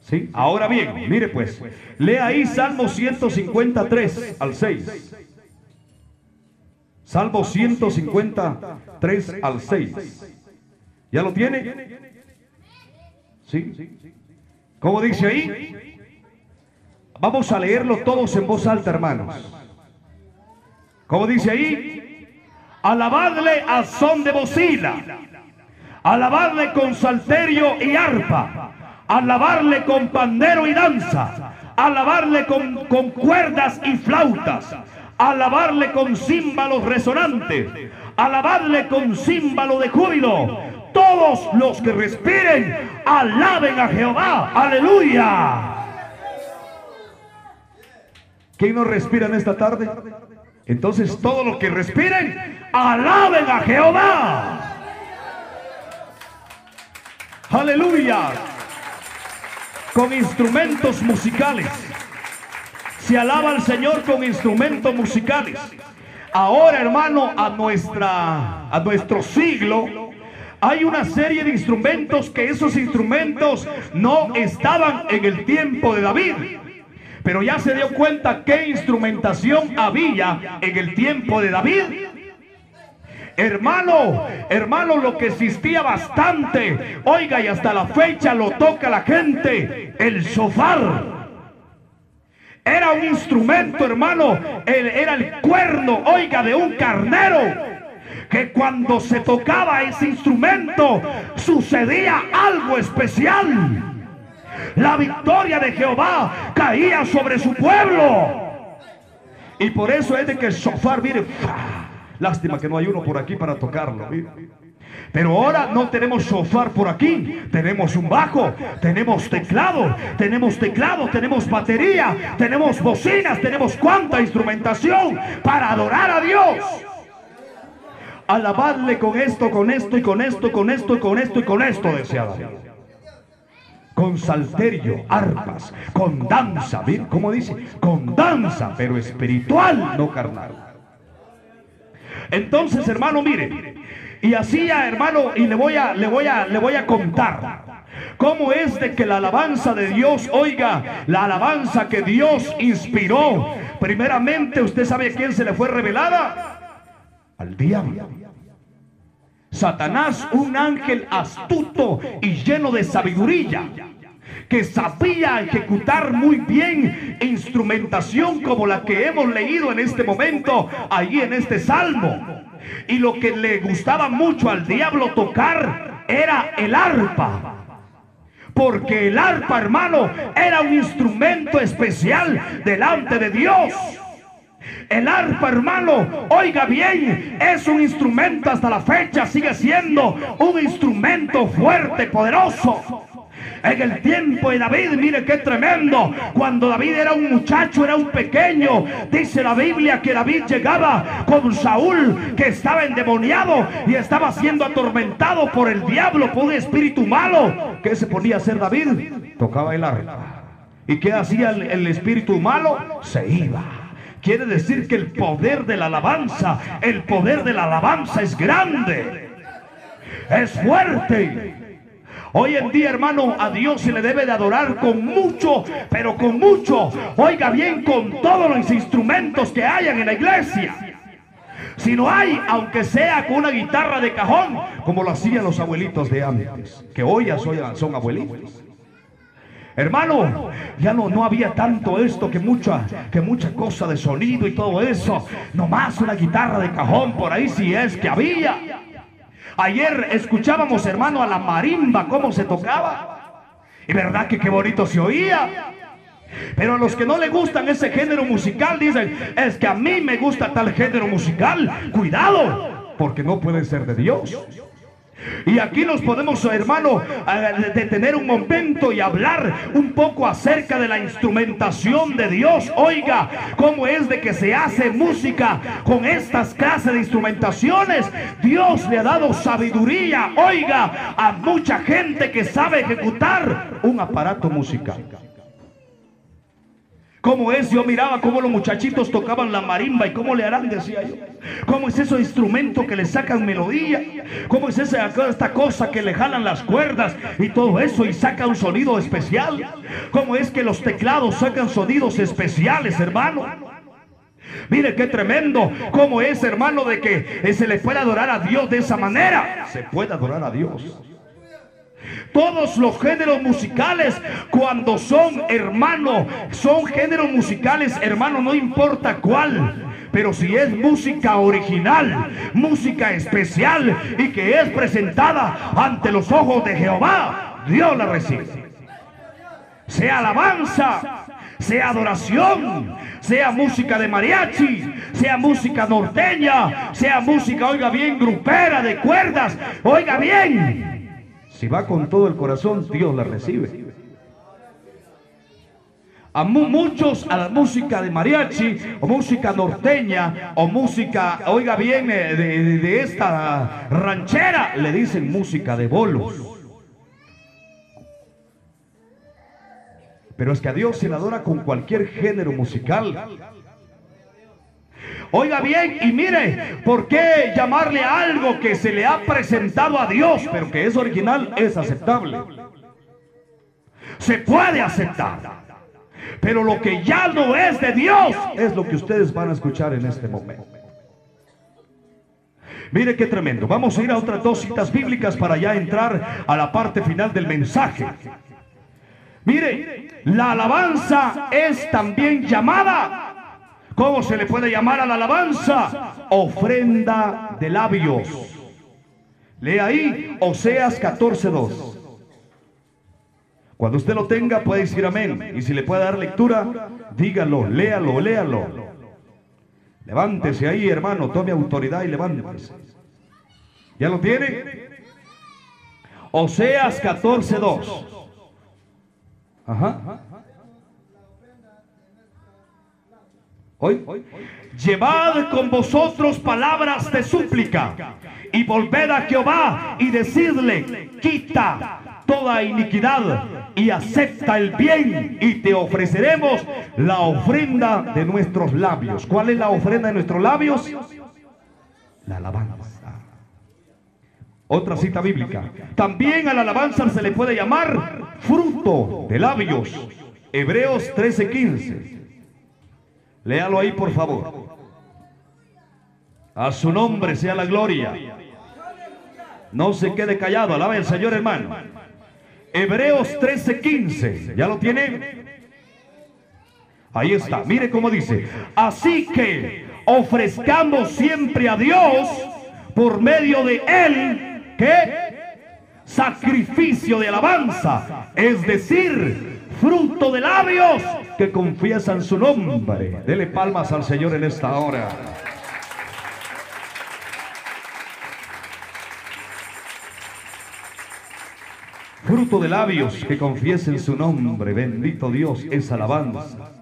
¿Sí? Ahora bien, mire pues, lea ahí Salmo 153 al 6. Salmo 153 al 6. ¿Ya lo tiene? ¿Sí? ¿Cómo dice ahí? Vamos a leerlo todos en voz alta, hermanos. ¿Cómo dice ahí? Alabadle a son de bocina. Alabadle con salterio y arpa. Alabarle con pandero y danza. Alabarle con, con cuerdas y flautas. Alabarle con címbalos resonantes. Alabadle con címbalo de júbilo todos los que respiren, alaben a Jehová. Aleluya. ¿Quién no respira en esta tarde? Entonces todos los que respiren, alaben a Jehová. Aleluya. Con instrumentos musicales. Se alaba al Señor con instrumentos musicales. Ahora, hermano, a nuestra a nuestro siglo hay una serie de instrumentos que esos instrumentos no estaban en el tiempo de David. Pero ya se dio cuenta qué instrumentación había en el tiempo de David. Hermano, hermano, lo que existía bastante, oiga, y hasta la fecha lo toca la gente, el sofar. Era un instrumento, hermano, era el cuerno, oiga, de un carnero que cuando se tocaba ese instrumento sucedía algo especial. La victoria de Jehová caía sobre su pueblo. Y por eso es de que el sofá, mire, lástima que no hay uno por aquí para tocarlo. Pero ahora no tenemos sofá por aquí, tenemos un bajo, tenemos teclado, tenemos teclado, tenemos batería, tenemos bocinas, tenemos cuánta instrumentación para adorar a Dios alabarle con esto, con esto y con esto, con esto con esto y con esto, decía David. Con salterio, arpas, con danza, ¿cómo dice? Con danza, pero espiritual, no carnal. Entonces, hermano, mire, y hacía, hermano, y le voy a, le voy a, le voy a contar. ¿Cómo es de que la alabanza de Dios, oiga, la alabanza que Dios inspiró, primeramente usted sabe a quién se le fue revelada? Al diablo. Satanás, un ángel astuto y lleno de sabiduría, que sabía ejecutar muy bien instrumentación como la que hemos leído en este momento, ahí en este salmo. Y lo que le gustaba mucho al diablo tocar era el arpa. Porque el arpa, hermano, era un instrumento especial delante de Dios. El arpa, hermano, oiga bien, es un instrumento hasta la fecha, sigue siendo un instrumento fuerte, poderoso. En el tiempo de David, mire qué tremendo. Cuando David era un muchacho, era un pequeño. Dice la Biblia que David llegaba con Saúl, que estaba endemoniado y estaba siendo atormentado por el diablo, por un espíritu malo. ¿Qué se ponía a hacer David? Tocaba el arpa. ¿Y qué hacía el espíritu malo? Se iba. Quiere decir que el poder de la alabanza, el poder de la alabanza es grande, es fuerte. Hoy en día, hermano, a Dios se le debe de adorar con mucho, pero con mucho. Oiga bien, con todos los instrumentos que hayan en la iglesia. Si no hay, aunque sea con una guitarra de cajón, como lo hacían los abuelitos de antes, que hoy ya son abuelitos. Hermano, ya no, no había tanto esto que mucha, que mucha cosa de sonido y todo eso. Nomás una guitarra de cajón por ahí si es que había. Ayer escuchábamos, hermano, a la marimba cómo se tocaba. Y verdad que qué bonito se oía. Pero a los que no le gustan ese género musical dicen, es que a mí me gusta tal género musical. Cuidado, porque no puede ser de Dios. Y aquí nos podemos, hermano, detener un momento y hablar un poco acerca de la instrumentación de Dios. Oiga, cómo es de que se hace música con estas clases de instrumentaciones. Dios le ha dado sabiduría, oiga, a mucha gente que sabe ejecutar un aparato musical. ¿Cómo es? Yo miraba cómo los muchachitos tocaban la marimba y cómo le harán, decía yo. ¿Cómo es ese instrumento que le sacan melodía? ¿Cómo es esa, esta cosa que le jalan las cuerdas y todo eso y saca un sonido especial? ¿Cómo es que los teclados sacan sonidos especiales, hermano? Mire qué tremendo. ¿Cómo es, hermano, de que se le puede adorar a Dios de esa manera? Se puede adorar a Dios. Todos los géneros musicales, cuando son hermano, son géneros musicales, hermano, no importa cuál. Pero si es música original, música especial y que es presentada ante los ojos de Jehová, Dios la recibe. Sea alabanza, sea adoración, sea música de mariachi, sea música norteña, sea música, oiga bien, grupera de cuerdas, oiga bien. Si va con todo el corazón, Dios la recibe. A muchos a la música de mariachi o música norteña o música, oiga bien, eh, de, esta ranchera, le dicen música de bolos. Pero es que a Dios se le adora con cualquier género musical. Oiga bien y mire, ¿por qué llamarle algo que se le ha presentado a Dios, pero que es original, es aceptable? Se puede aceptar. Pero lo que ya no es de Dios es lo que ustedes van a escuchar en este momento. Mire qué tremendo. Vamos a ir a otras dos citas bíblicas para ya entrar a la parte final del mensaje. Mire, la alabanza es también llamada ¿Cómo se le puede llamar a la alabanza? Ofrenda de labios. Lee ahí Oseas 14.2. Cuando usted lo tenga puede decir amén. Y si le puede dar lectura, dígalo, léalo, léalo. Levántese ahí, hermano, tome autoridad y levántese. ¿Ya lo tiene? Oseas 14.2. Ajá. Hoy, llevad con vosotros palabras de súplica y volved a Jehová y decidle, quita toda iniquidad y acepta el bien y te ofreceremos la ofrenda de nuestros labios. ¿Cuál es la ofrenda de nuestros labios? La alabanza. Otra cita bíblica. También a la alabanza se le puede llamar fruto de labios. Hebreos 13:15. Léalo ahí, por favor. A su nombre sea la gloria. No se quede callado. Alabe al Señor, hermano. Hebreos 13:15. ¿Ya lo tiene? Ahí está. Mire cómo dice. Así que ofrezcamos siempre a Dios por medio de Él. ¿Qué? Sacrificio de alabanza. Es decir, fruto de labios que confiesan su nombre. Dele palmas al Señor en esta hora. Fruto de labios que confiesen su nombre. Bendito Dios es alabanza.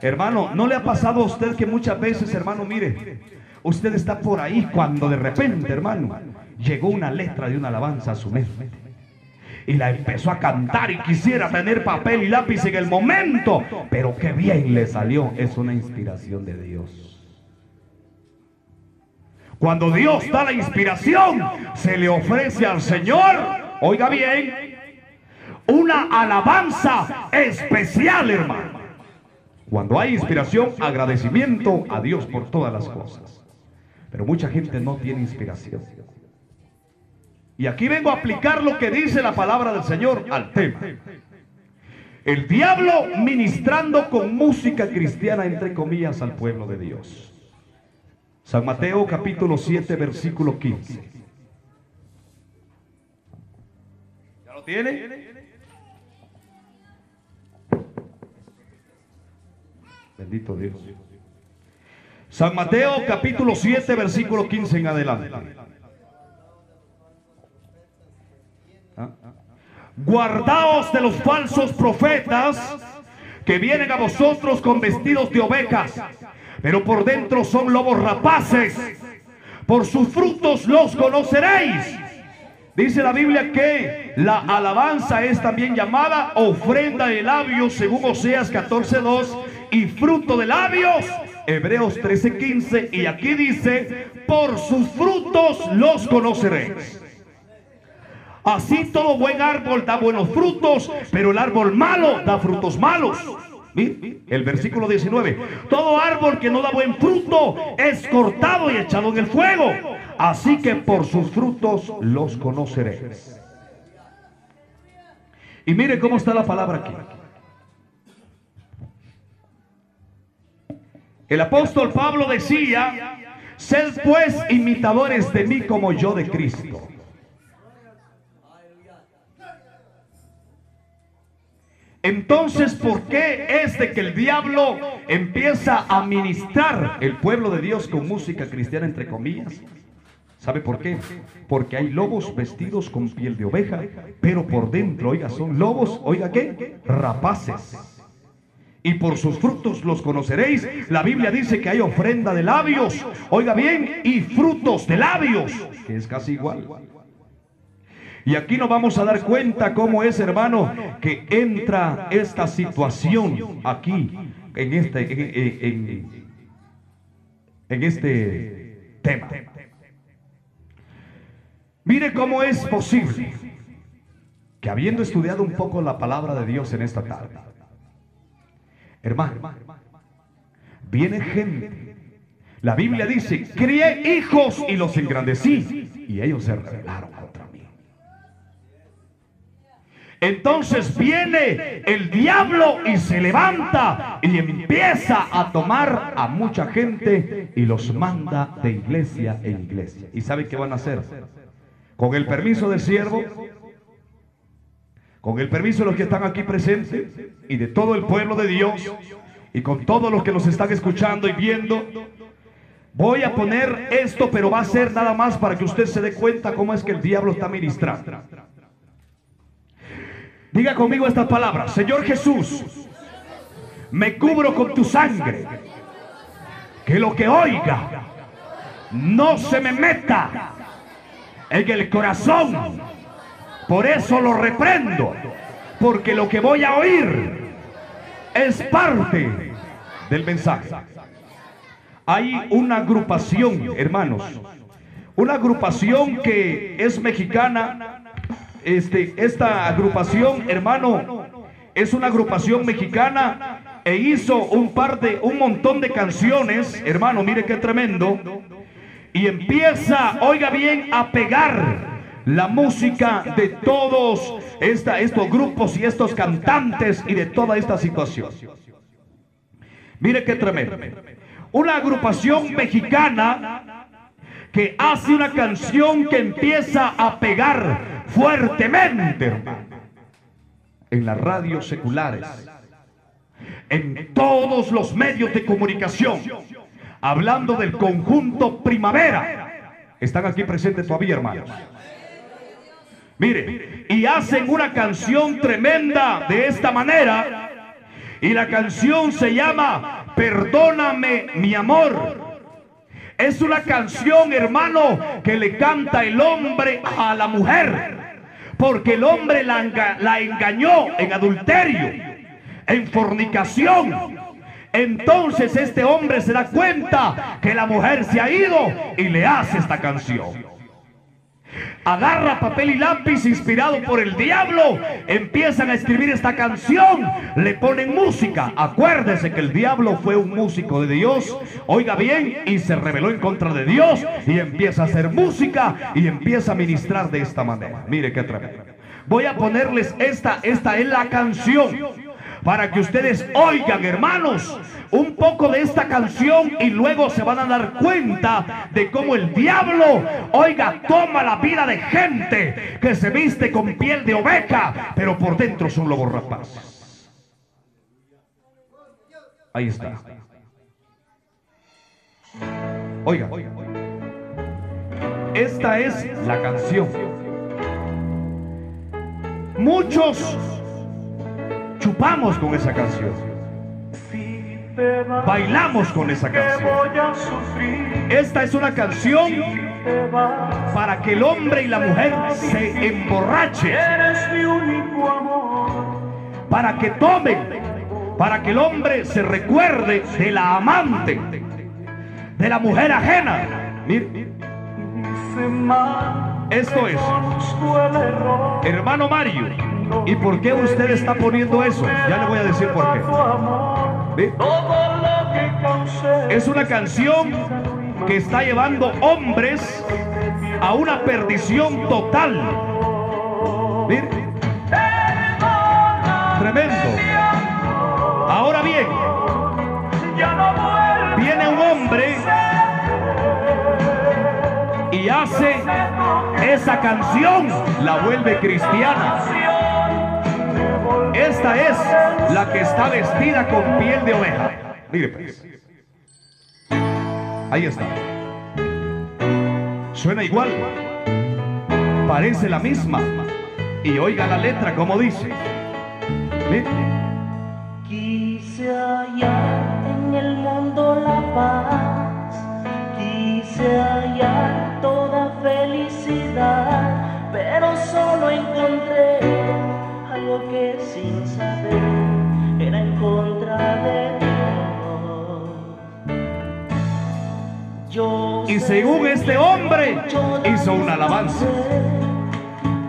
Hermano, ¿no le ha pasado a usted que muchas veces, hermano, mire, usted está por ahí cuando de repente, hermano, llegó una letra de una alabanza a su mente? Y la empezó a cantar y quisiera tener papel y lápiz en el momento, pero qué bien le salió, es una inspiración de Dios. Cuando Dios da la inspiración, se le ofrece al Señor, oiga bien, una alabanza especial, hermano. Cuando hay inspiración, agradecimiento a Dios por todas las cosas. Pero mucha gente no tiene inspiración. Y aquí vengo a aplicar lo que dice la palabra del Señor al tema. El diablo ministrando con música cristiana, entre comillas, al pueblo de Dios. San Mateo capítulo 7, versículo 15. ¿Ya lo tiene? Bendito Dios. San Mateo capítulo 7, versículo 15 en adelante. Guardaos de los falsos profetas que vienen a vosotros con vestidos de ovejas, pero por dentro son lobos rapaces. Por sus frutos los conoceréis. Dice la Biblia que la alabanza es también llamada ofrenda de labios, según Oseas 14:2, y fruto de labios, Hebreos 13:15, y aquí dice, por sus frutos los conoceréis. Así todo buen árbol da buenos frutos, pero el árbol malo da frutos malos. El versículo 19. Todo árbol que no da buen fruto es cortado y echado en el fuego. Así que por sus frutos los conoceréis. Y mire cómo está la palabra aquí. El apóstol Pablo decía, sed pues imitadores de mí como yo de Cristo. Entonces, ¿por qué es de que el diablo empieza a ministrar el pueblo de Dios con música cristiana, entre comillas? ¿Sabe por qué? Porque hay lobos vestidos con piel de oveja, pero por dentro, oiga, son lobos, oiga, ¿qué? Rapaces. Y por sus frutos los conoceréis. La Biblia dice que hay ofrenda de labios, oiga bien, y frutos de labios, que es casi igual. Y aquí nos vamos a dar cuenta cómo es, hermano, que entra esta situación aquí, en este, en, este tema. Mire cómo es posible que habiendo estudiado un poco la palabra de Dios en esta tarde, hermano, viene gente. La Biblia dice, crié hijos y los engrandecí y ellos se rebelaron Entonces viene el diablo y se levanta y empieza a tomar a mucha gente y los manda de iglesia en iglesia. ¿Y sabe qué van a hacer? Con el permiso del siervo, con el permiso de los que están aquí presentes y de todo el pueblo de Dios y con todos los que nos están escuchando y viendo, voy a poner esto, pero va a ser nada más para que usted se dé cuenta cómo es que el diablo está ministrando. Diga conmigo estas palabras. Señor Jesús, me cubro con tu sangre. Que lo que oiga no se me meta en el corazón. Por eso lo reprendo. Porque lo que voy a oír es parte del mensaje. Hay una agrupación, hermanos. Una agrupación que es mexicana este, esta agrupación, hermano, es una agrupación mexicana e hizo un par de, un montón de canciones, hermano, mire qué tremendo. Y empieza, oiga bien, a pegar la música de todos esta, estos grupos y estos cantantes y de toda esta situación. Mire qué tremendo. Una agrupación mexicana que hace una canción que empieza a pegar fuertemente, en las radios seculares, en todos los medios de comunicación, hablando del conjunto primavera. Están aquí presentes todavía, hermanos. Mire, y hacen una canción tremenda de esta manera. Y la canción se llama Perdóname mi amor. Es una canción, hermano, que le canta el hombre a la mujer porque el hombre la, engañó en adulterio, en fornicación. Entonces este hombre se da cuenta que la mujer se ha ido y le hace esta canción agarra papel y lápiz inspirado por el diablo, empiezan a escribir esta canción, le ponen música. Acuérdese que el diablo fue un músico de Dios, oiga bien, y se rebeló en contra de Dios y empieza a hacer música y empieza a ministrar de esta manera. Mire qué tremendo. Voy a ponerles esta, esta es la canción para que ustedes oigan, hermanos, un poco de esta canción y luego se van a dar cuenta de cómo el diablo, oiga, toma la vida de gente que se viste con piel de oveja, pero por dentro son lobos rapaces. Ahí está. Oiga, esta es la canción. muchos chupamos con esa canción. Bailamos con esa canción. Esta es una canción para que el hombre y la mujer se emborrachen. Para que tomen. Para que el hombre se recuerde de la amante. De la mujer ajena. Esto es. Hermano Mario. ¿Y por qué usted está poniendo eso? Ya le voy a decir por qué. Es una canción que está llevando hombres a una perdición total. Tremendo. Ahora bien, viene un hombre y hace esa canción, la vuelve cristiana. Esta es la que está vestida con piel de oveja. Mire pues. Ahí está. Suena igual. Parece la misma. Y oiga la letra como dice. Quise hallar en el mundo la paz. Quise hallar toda felicidad. Pero solo encontré que sin saber era en contra de Y según este hombre hizo una alabanza.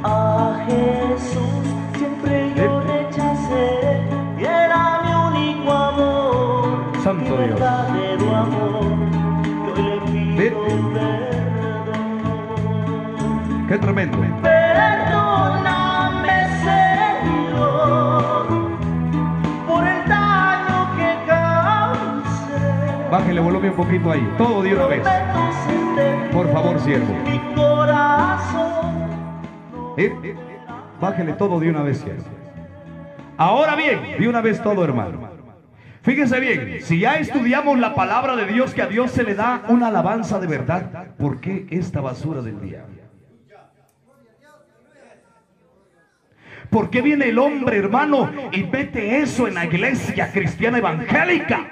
A Jesús siempre yo rechacé. Y era mi único amor. Santo mi Dios. verdadero amor. Yo le pido perdón. Qué tremendo. Bájele volumen un poquito ahí. Todo de una vez. Por favor, siervo. Mi corazón. Eh, Bájele todo de una vez, siervo. Ahora bien, de una vez todo, hermano. Fíjese bien, si ya estudiamos la palabra de Dios, que a Dios se le da una alabanza de verdad, ¿por qué esta basura del día? ¿Por qué viene el hombre, hermano, y mete eso en la iglesia cristiana evangélica?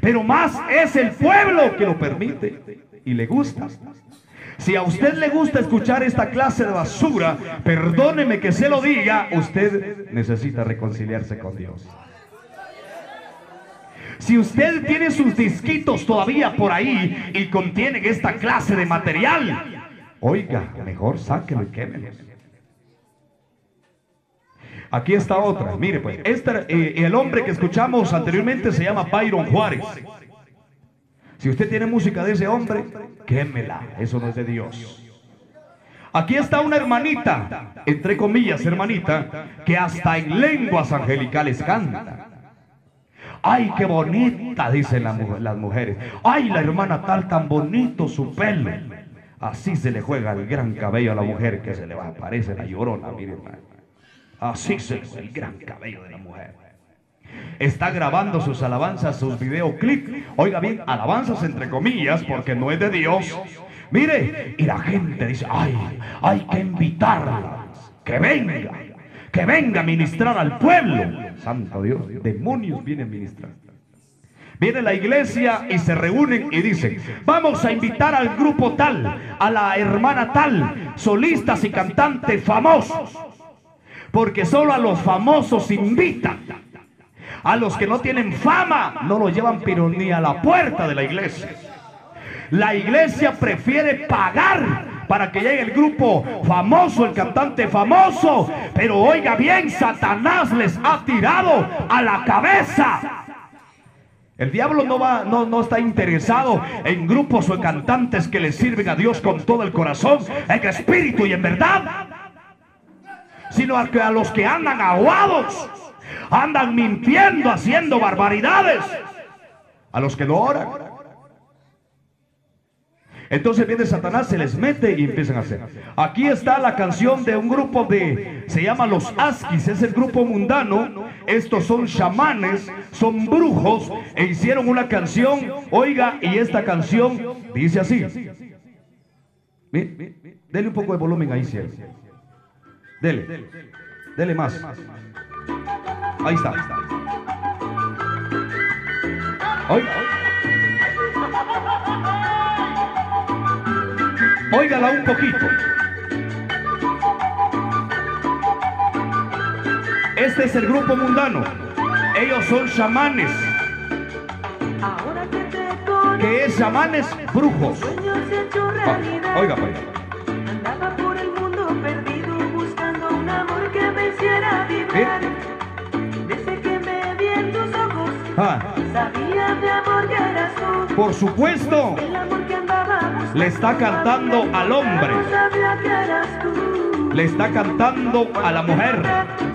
Pero más es el pueblo que lo permite y le gusta. Si a usted le gusta escuchar esta clase de basura, perdóneme que se lo diga, usted necesita reconciliarse con Dios. Si usted tiene sus disquitos todavía por ahí y contienen esta clase de material, oiga, mejor sáquelo y quémelo. Aquí está otra. Mire, pues, este, eh, el hombre que escuchamos anteriormente se llama Byron Juárez. Si usted tiene música de ese hombre, quémela. Eso no es de Dios. Aquí está una hermanita, entre comillas, hermanita, que hasta en lenguas angelicales canta. Ay, qué bonita, dicen las mujeres. Ay, la hermana tal, tan bonito su pelo. Así se le juega el gran cabello a la mujer que se le va, parece la llorona, mire hermano. Así se el gran cabello de la mujer. Está grabando sus alabanzas, sus videoclips. Oiga bien, alabanzas entre comillas, porque no es de Dios. Mire, y la gente dice, ay, hay que invitarla. Que venga, que venga a ministrar al pueblo. Santo Dios, demonios vienen a ministrar. Viene la iglesia y se reúnen y dicen, vamos a invitar al grupo tal, a la hermana tal, solistas y cantantes famosos. Porque solo a los famosos invitan. A los que no tienen fama no los llevan pero ni a la puerta de la iglesia. La iglesia prefiere pagar para que llegue el grupo famoso, el cantante famoso. Pero oiga bien, Satanás les ha tirado a la cabeza. El diablo no, va, no, no está interesado en grupos o en cantantes que le sirven a Dios con todo el corazón, en espíritu y en verdad. Sino a, que- a los que andan aguados, andan mintiendo, haciendo barbaridades. A los que no oran. Entonces viene Satanás, se les mete y empiezan a hacer. Aquí está la canción de un grupo de, se llama Los Askis, es el grupo mundano. Estos son chamanes, son brujos, e hicieron una canción, oiga, y esta canción dice así. Dele un poco de volumen ahí, cielo. Dele. Dele más. Ahí está. Oiga. Óigala un poquito. Este es el grupo mundano. Ellos son chamanes. Que es chamanes brujos. Ah, realidad. Oiga, amor que me hiciera vibrar. Desde que me vi en tus ojos, Ah, sabía mi amor que eras tú. por supuesto, El amor que buscando. le está cantando al hombre, Sabía que eras tú. le está cantando a la mujer.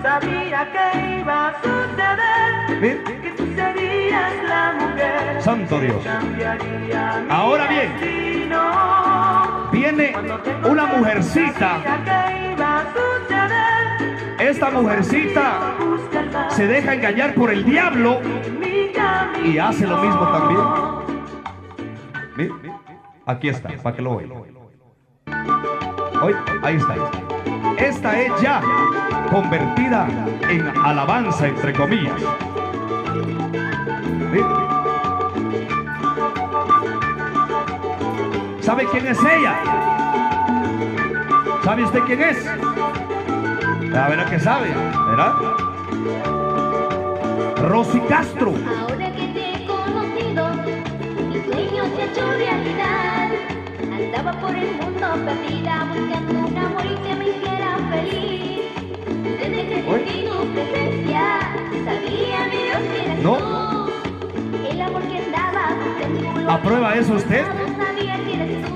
Sabía que iba a suceder. ¿Ve? Que tú serías la mujer. Santo Dios. Ahora bien. destino. Viene una mujercita. Sabía que iba a suceder. Esta mujercita se deja engañar por el diablo y hace lo mismo también. Aquí está, para que lo oiga. Hoy, ahí está. Esta es ya convertida en alabanza, entre comillas. ¿Sabe quién es ella? ¿Sabe usted quién es? A ver, que sabe, ¿verdad? Rosy Castro. Ahora que te he conocido, mi sueño se ha hecho realidad. Andaba por el mundo perdida buscando un amor y que me hiciera feliz. Desde que sentí tu presencia, sabía mi Dios que eres No. tú. El amor que andaba buscando. ¿Aprueba eso usted? Sabía que eres tú.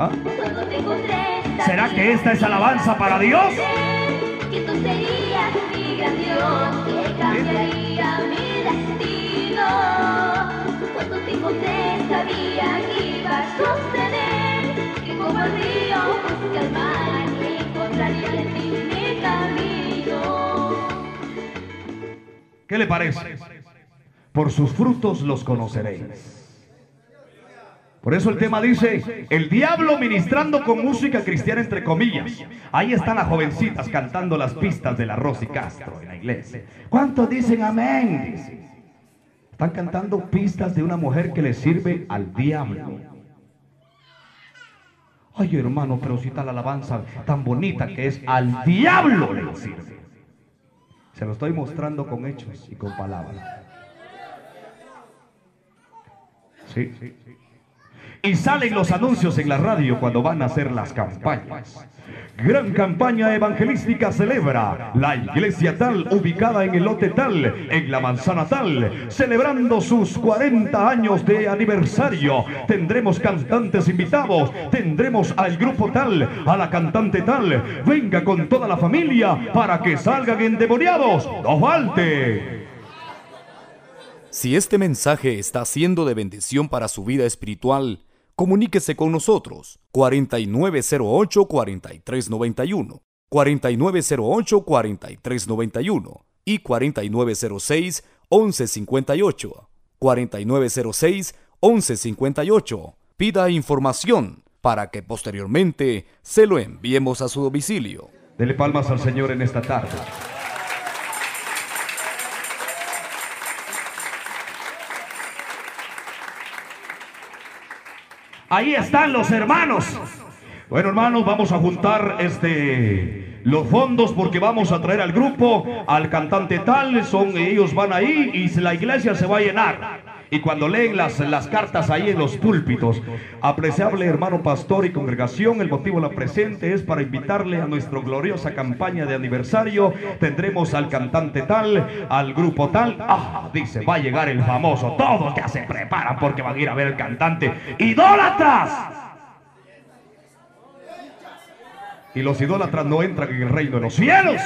¿Ah? Cuando te encontré, ¿Será que esta es alabanza para Dios? Que tú serías mi gran Dios, que cambiaría mi destino. Cuando te encontré sabía que iba a suceder, que como el río busca el mar, encontraría en ti mi camino. ¿Qué le parece? Por sus frutos los conoceréis. Por eso el tema dice, el diablo ministrando con música cristiana entre comillas. Ahí están las jovencitas cantando las pistas de la Rosy Castro en la iglesia. ¿Cuántos dicen amén? Están cantando pistas de una mujer que le sirve al diablo. Ay hermano, pero si la alabanza tan bonita que es al diablo le sirve. Se lo estoy mostrando con hechos y con palabras. Sí. Y salen los anuncios en la radio cuando van a hacer las campañas. Gran campaña evangelística celebra la iglesia tal ubicada en el lote tal, en la manzana tal, celebrando sus 40 años de aniversario. Tendremos cantantes invitados, tendremos al grupo tal, a la cantante tal. Venga con toda la familia para que salgan endemoniados. No falte. Si este mensaje está siendo de bendición para su vida espiritual, comuníquese con nosotros 4908-4391, 4908-4391 y 4906-1158, 4906-1158. Pida información para que posteriormente se lo enviemos a su domicilio. Dele palmas al Señor en esta tarde. Ahí están los hermanos. Bueno, hermanos, vamos a juntar este los fondos porque vamos a traer al grupo, al cantante tal, son ellos van ahí y la iglesia se va a llenar. Y cuando leen las, las cartas ahí en los púlpitos, apreciable hermano pastor y congregación, el motivo la presente es para invitarle a nuestra gloriosa campaña de aniversario. Tendremos al cantante tal, al grupo tal. Ah, dice, va a llegar el famoso. Todos ya se preparan porque van a ir a ver el cantante. ¡Idólatras! Y los idólatras no entran en el reino de los cielos.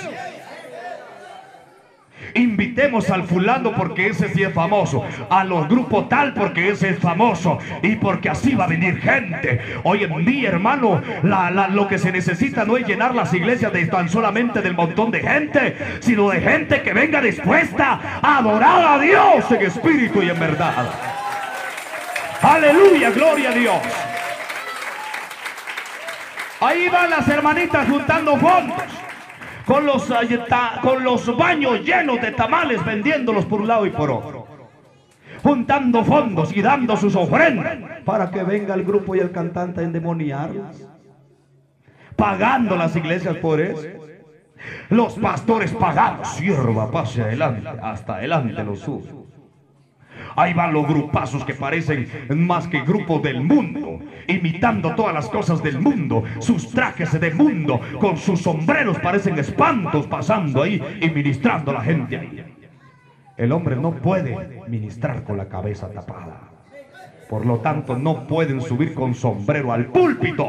Invitemos al fulano porque ese sí es famoso. A los grupos tal porque ese es famoso. Y porque así va a venir gente. Hoy en día, hermano, lo que se necesita no es llenar las iglesias de tan solamente del montón de gente, sino de gente que venga dispuesta a adorar a Dios en espíritu y en verdad. Aleluya, gloria a Dios. Ahí van las hermanitas juntando fondos. Con los, eh, con los baños llenos de tamales vendiéndolos por un lado y por otro. Juntando fondos y dando sus ofrendas. Para que venga el grupo y el cantante a endemoniarlas. Pagando las iglesias por eso. Los pastores pagados. Sierva, pase adelante. Hasta adelante lo subo. Ahí van los grupazos que parecen más que grupos del mundo, imitando todas las cosas del mundo, sus trajes de mundo, con sus sombreros parecen espantos pasando ahí y ministrando a la gente ahí. El hombre no puede ministrar con la cabeza tapada. Por lo tanto, no pueden subir con sombrero al púlpito.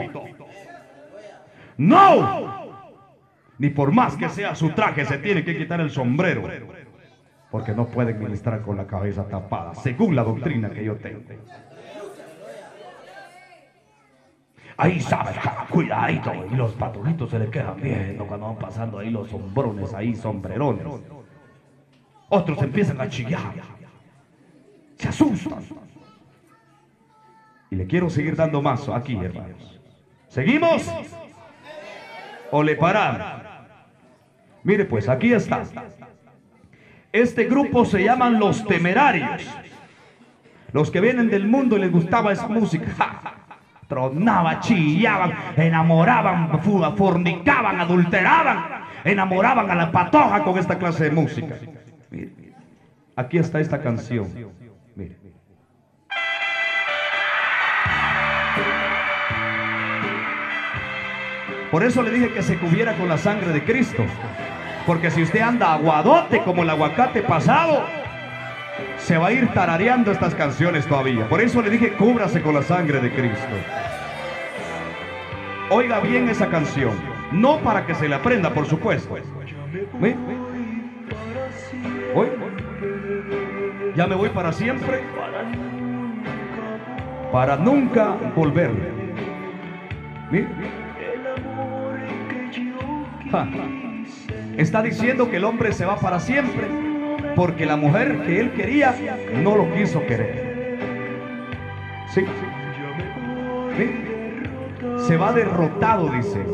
No. Ni por más que sea su traje, se tiene que quitar el sombrero porque no pueden ministrar con la cabeza tapada, según la doctrina que yo tengo. Ahí sabes, cuidadito, y los patronitos se le quedan viendo cuando van pasando ahí los sombrones, ahí sombrerones. Otros empiezan a chillar, se asustan. Y le quiero seguir dando más aquí, hermanos. ¿Seguimos? ¿O le paramos? Mire, pues aquí está. Este grupo se llaman los temerarios. Los que vienen del mundo y les gustaba esa música. ¡ja! Tronaban, chillaban, enamoraban, fornicaban, adulteraban, enamoraban a la patoja con esta clase de música. Mire, aquí está esta canción. Mire. Por eso le dije que se cubriera con la sangre de Cristo. Porque si usted anda aguadote como el aguacate pasado, se va a ir tarareando estas canciones todavía. Por eso le dije, cúbrase con la sangre de Cristo. Oiga bien esa canción. No para que se la aprenda, por supuesto. ¿Ve? Oiga. Ya me voy para siempre. Para nunca volver. ¿Ve? Ja. Está diciendo que el hombre se va para siempre porque la mujer que él quería no lo quiso querer. ¿Sí? ¿Sí? Se va derrotado, dice.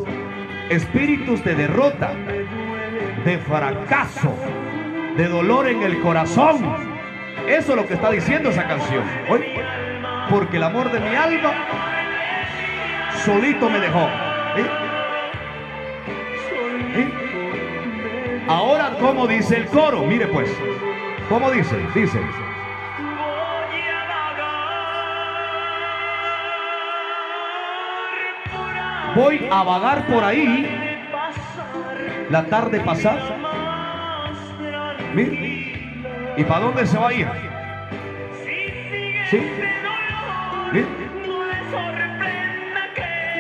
Espíritus de derrota, de fracaso, de dolor en el corazón. Eso es lo que está diciendo esa canción. Porque el amor de mi alma solito me dejó. Ahora, ¿cómo dice el coro? Mire pues, ¿cómo dice? Dice. Voy a vagar por ahí la tarde pasada. Mire. ¿Y para dónde se va a ir? ¿Sí? Mire.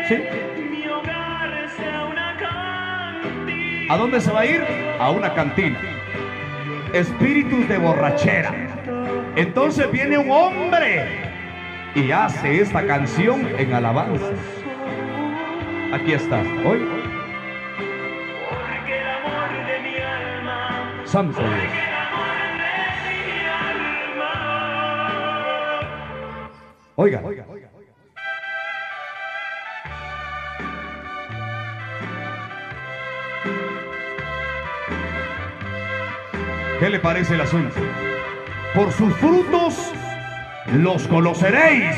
¿Sí? ¿A dónde se va a ir? A una cantina. Espíritus de borrachera. Entonces viene un hombre y hace esta canción en alabanza. Aquí está. Hoy. Santo Dios. Oiga. ¿Qué le parece el asunto? Por sus frutos los conoceréis.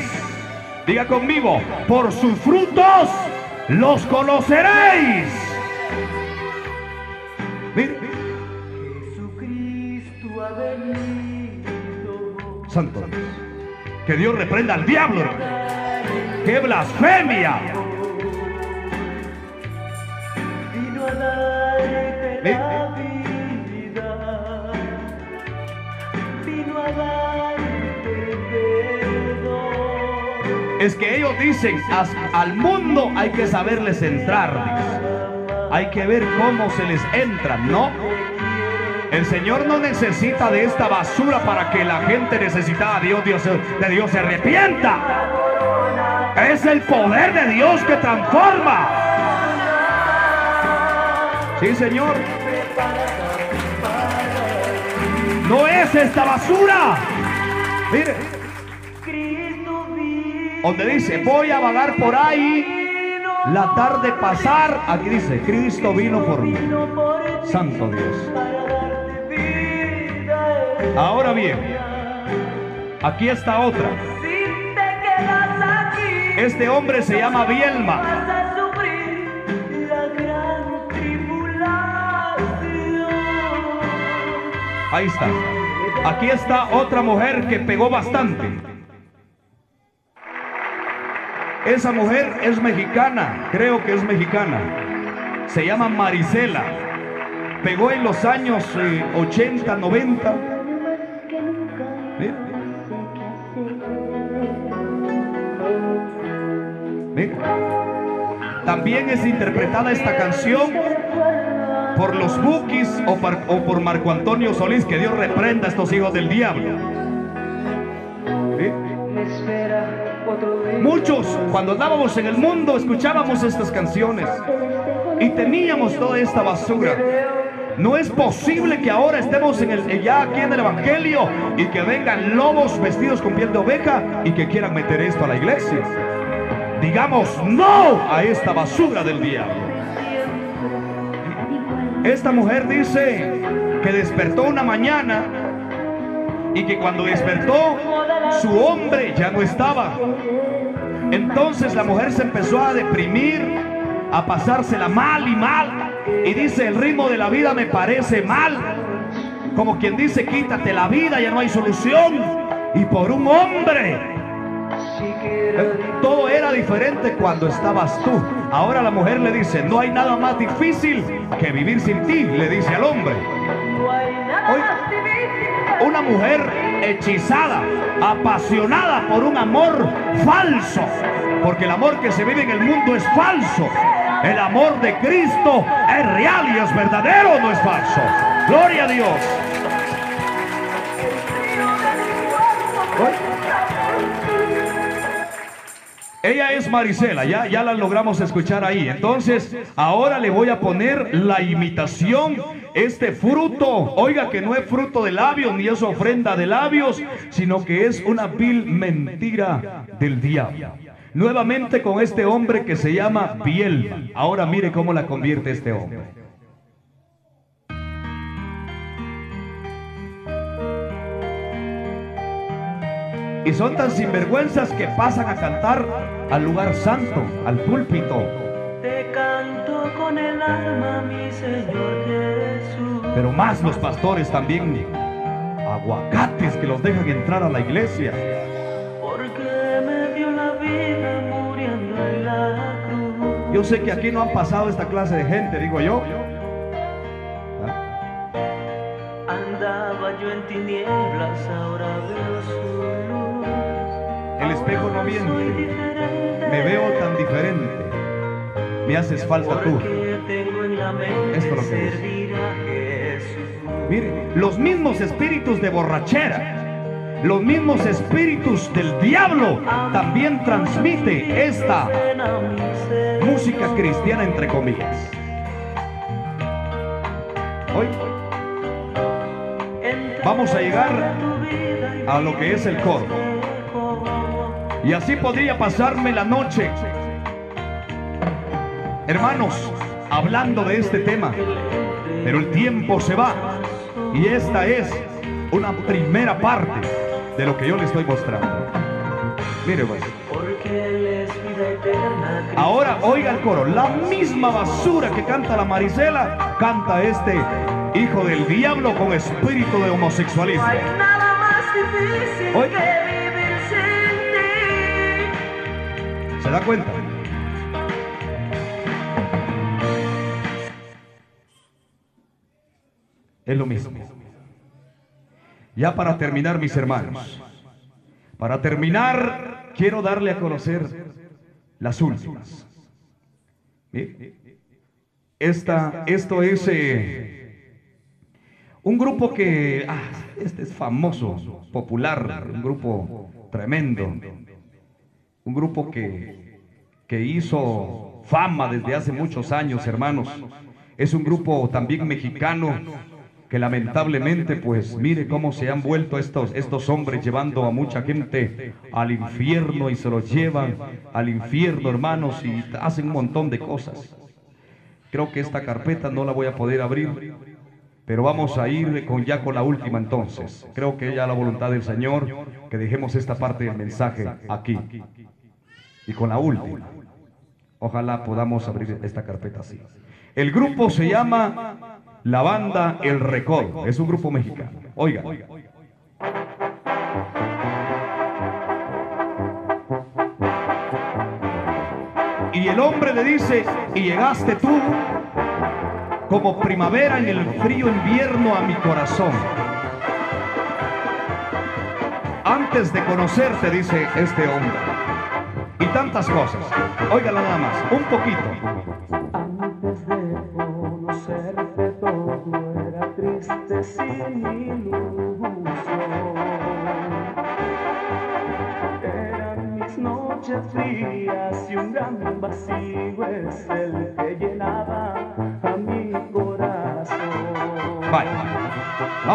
Diga conmigo, por sus frutos los conoceréis. Mire, Jesucristo ha venido. Santo. Que Dios reprenda al diablo. ¡Qué blasfemia! Vino Es que ellos dicen, "As- al mundo hay que saberles entrar. Hay que ver cómo se les entra, ¿no? El Señor no necesita de esta basura para que la gente necesitada de Dios, Dios- de Dios se arrepienta. Es el poder de Dios que transforma. Sí, Señor. No es esta basura. Mire. Donde dice, voy a vagar por ahí. La tarde pasar, aquí dice, Cristo vino por mí. Santo Dios. Ahora bien, aquí está otra. Este hombre se llama Bielma. Ahí está. Aquí está otra mujer que pegó bastante. Esa mujer es mexicana, creo que es mexicana. Se llama Marisela. Pegó en los años eh, 80, 90. Mira. También es interpretada esta canción por los Bukis o, o por Marco Antonio Solís, que Dios reprenda a estos hijos del diablo. Muchos, cuando andábamos en el mundo, escuchábamos estas canciones y teníamos toda esta basura. No es posible que ahora estemos en el, ya aquí en el Evangelio y que vengan lobos vestidos con piel de oveja y que quieran meter esto a la iglesia. Digamos no a esta basura del diablo. Esta mujer dice que despertó una mañana y que cuando despertó su hombre ya no estaba. Entonces la mujer se empezó a deprimir, a pasársela mal y mal. Y dice, el ritmo de la vida me parece mal. Como quien dice, quítate la vida, ya no hay solución. Y por un hombre. Todo era diferente cuando estabas tú. Ahora la mujer le dice, no hay nada más difícil que vivir sin ti, le dice al hombre. Hoy-. Una mujer hechizada, apasionada por un amor falso. Porque el amor que se vive en el mundo es falso. El amor de Cristo es real y es verdadero, no es falso. Gloria a Dios. Ella es Marisela, ya, ya la logramos escuchar ahí. Entonces, ahora le voy a poner la imitación, este fruto. Oiga que no es fruto de labios, ni es ofrenda de labios, sino que es una vil mentira del diablo. Nuevamente con este hombre que se llama Biel. Ahora mire cómo la convierte este hombre. Y son tan sinvergüenzas que pasan a cantar al lugar santo, al púlpito. Te canto con el alma, mi Señor Jesús. Pero más los pastores también, aguacates que los dejan entrar a la iglesia. Porque me dio la vida muriendo en la cruz. Yo sé que aquí no han pasado esta clase de gente, digo yo. Andaba yo en tinieblas, ahora veo. El espejo no miente. Me veo tan diferente. Me haces falta tú. Esto es lo que. Mire, los mismos espíritus de borrachera, los mismos espíritus del diablo también transmite esta música cristiana entre comillas. Hoy vamos a llegar a lo que es el coro. Y así podría pasarme la noche, hermanos, hablando de este tema. Pero el tiempo se va. Y esta es una primera parte de lo que yo le estoy mostrando. Mire, pues. Ahora oiga el coro, la misma basura que canta la Marisela, canta este hijo del diablo con espíritu de No homosexualismo. hay nada más difícil que ¿Se da cuenta? Es lo mismo. Ya para terminar, mis hermanos, para terminar, quiero darle a conocer las últimas. Esta, esto es eh, un grupo que, ah, este es famoso, popular, un grupo tremendo, un grupo que, que hizo fama desde hace muchos años, hermanos. Es un grupo también mexicano que lamentablemente, pues mire cómo se han vuelto estos, estos hombres llevando a mucha gente al infierno y se los llevan al infierno, hermanos, y hacen un montón de cosas. Creo que esta carpeta no la voy a poder abrir, pero vamos a ir con ya con la última entonces. Creo que ya la voluntad del Señor que dejemos esta parte del mensaje aquí. Y con la última. Ojalá podamos abrir esta carpeta así. El grupo se llama la banda El Recodo. Es un grupo mexicano. Oiga. Y el hombre le dice, y llegaste tú como primavera en el frío invierno a mi corazón. Antes de conocerte, dice este hombre. Y tantas cosas. Óigala nada más, un poquito.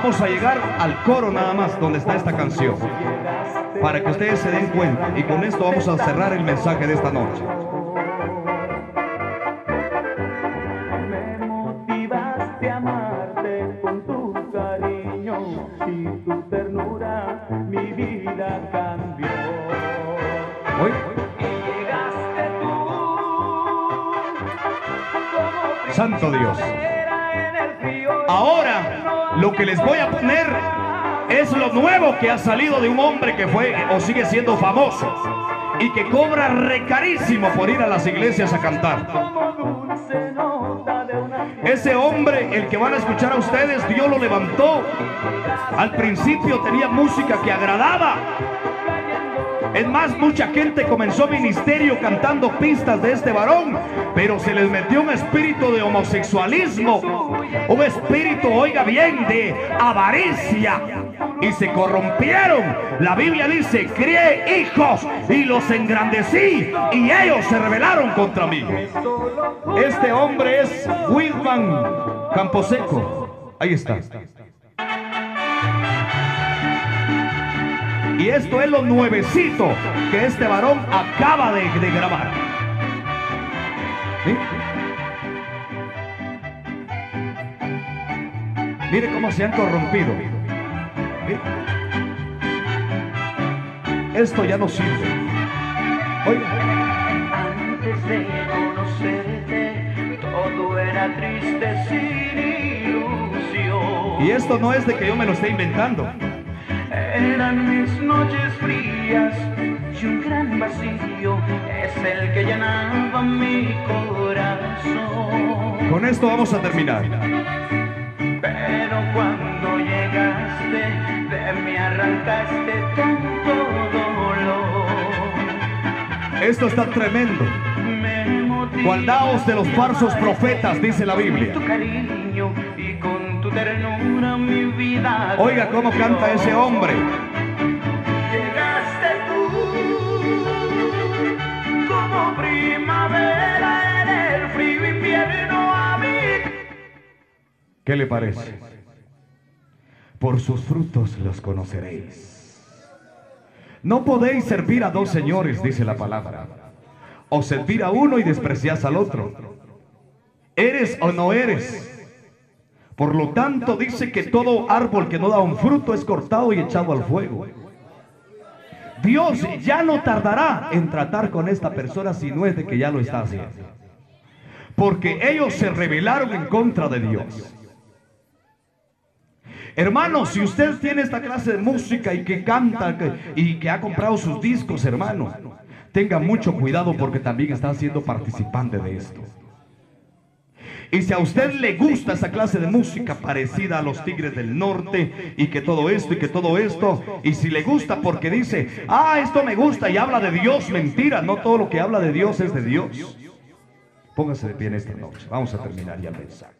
Vamos a llegar al coro nada más donde está esta canción. Para que ustedes se den cuenta. Y con esto vamos a cerrar el mensaje de esta noche. Me motivaste que les voy a poner es lo nuevo que ha salido de un hombre que fue o sigue siendo famoso y que cobra recarísimo por ir a las iglesias a cantar. Ese hombre, el que van a escuchar a ustedes, Dios lo levantó. Al principio tenía música que agradaba. Es más, mucha gente comenzó ministerio cantando pistas de este varón, pero se les metió un espíritu de homosexualismo, un espíritu, oiga bien, de avaricia. Y se corrompieron. La Biblia dice, crié hijos y los engrandecí y ellos se rebelaron contra mí. Este hombre es Wilman Camposeco. Ahí está. Y esto es lo nuevecito que este varón acaba de, de grabar. ¿Sí? Mire cómo se han corrompido. ¿Sí? Esto ya no sirve. Oiga. Antes de conocerte, todo era triste sin ilusión. Y esto no es de que yo me lo esté inventando. Eran mis noches frías y un gran vacío es el que llenaba mi corazón. Con esto vamos a terminar. Pero cuando llegaste, de mí arrancaste tanto dolor. Esto está tremendo. Guardaos de los falsos profetas, dice la Biblia. Con tu cariño y con tu ternura mi vida. Oiga cómo canta ese hombre. Llegaste tú como primavera ¿Qué le parece? Por sus frutos los conoceréis. No podéis servir a dos señores, dice la palabra. O servir a uno y desprecias al otro. ¿Eres o no eres? Por lo tanto, dice que todo árbol que no da un fruto es cortado y echado al fuego. Dios ya no tardará en tratar con esta persona si no es de que ya lo está haciendo. Porque ellos se rebelaron en contra de Dios. Hermano, si usted tiene esta clase de música y que canta y que ha comprado sus discos, hermano, tenga mucho cuidado porque también está siendo participante de esto. Y si a usted le gusta esa clase de música parecida a los Tigres del Norte y que todo esto y que todo esto, y si le gusta porque dice, ah, esto me gusta y habla de Dios, mentira, no todo lo que habla de Dios es de Dios. Póngase de pie en esta noche, vamos a terminar ya el mensaje.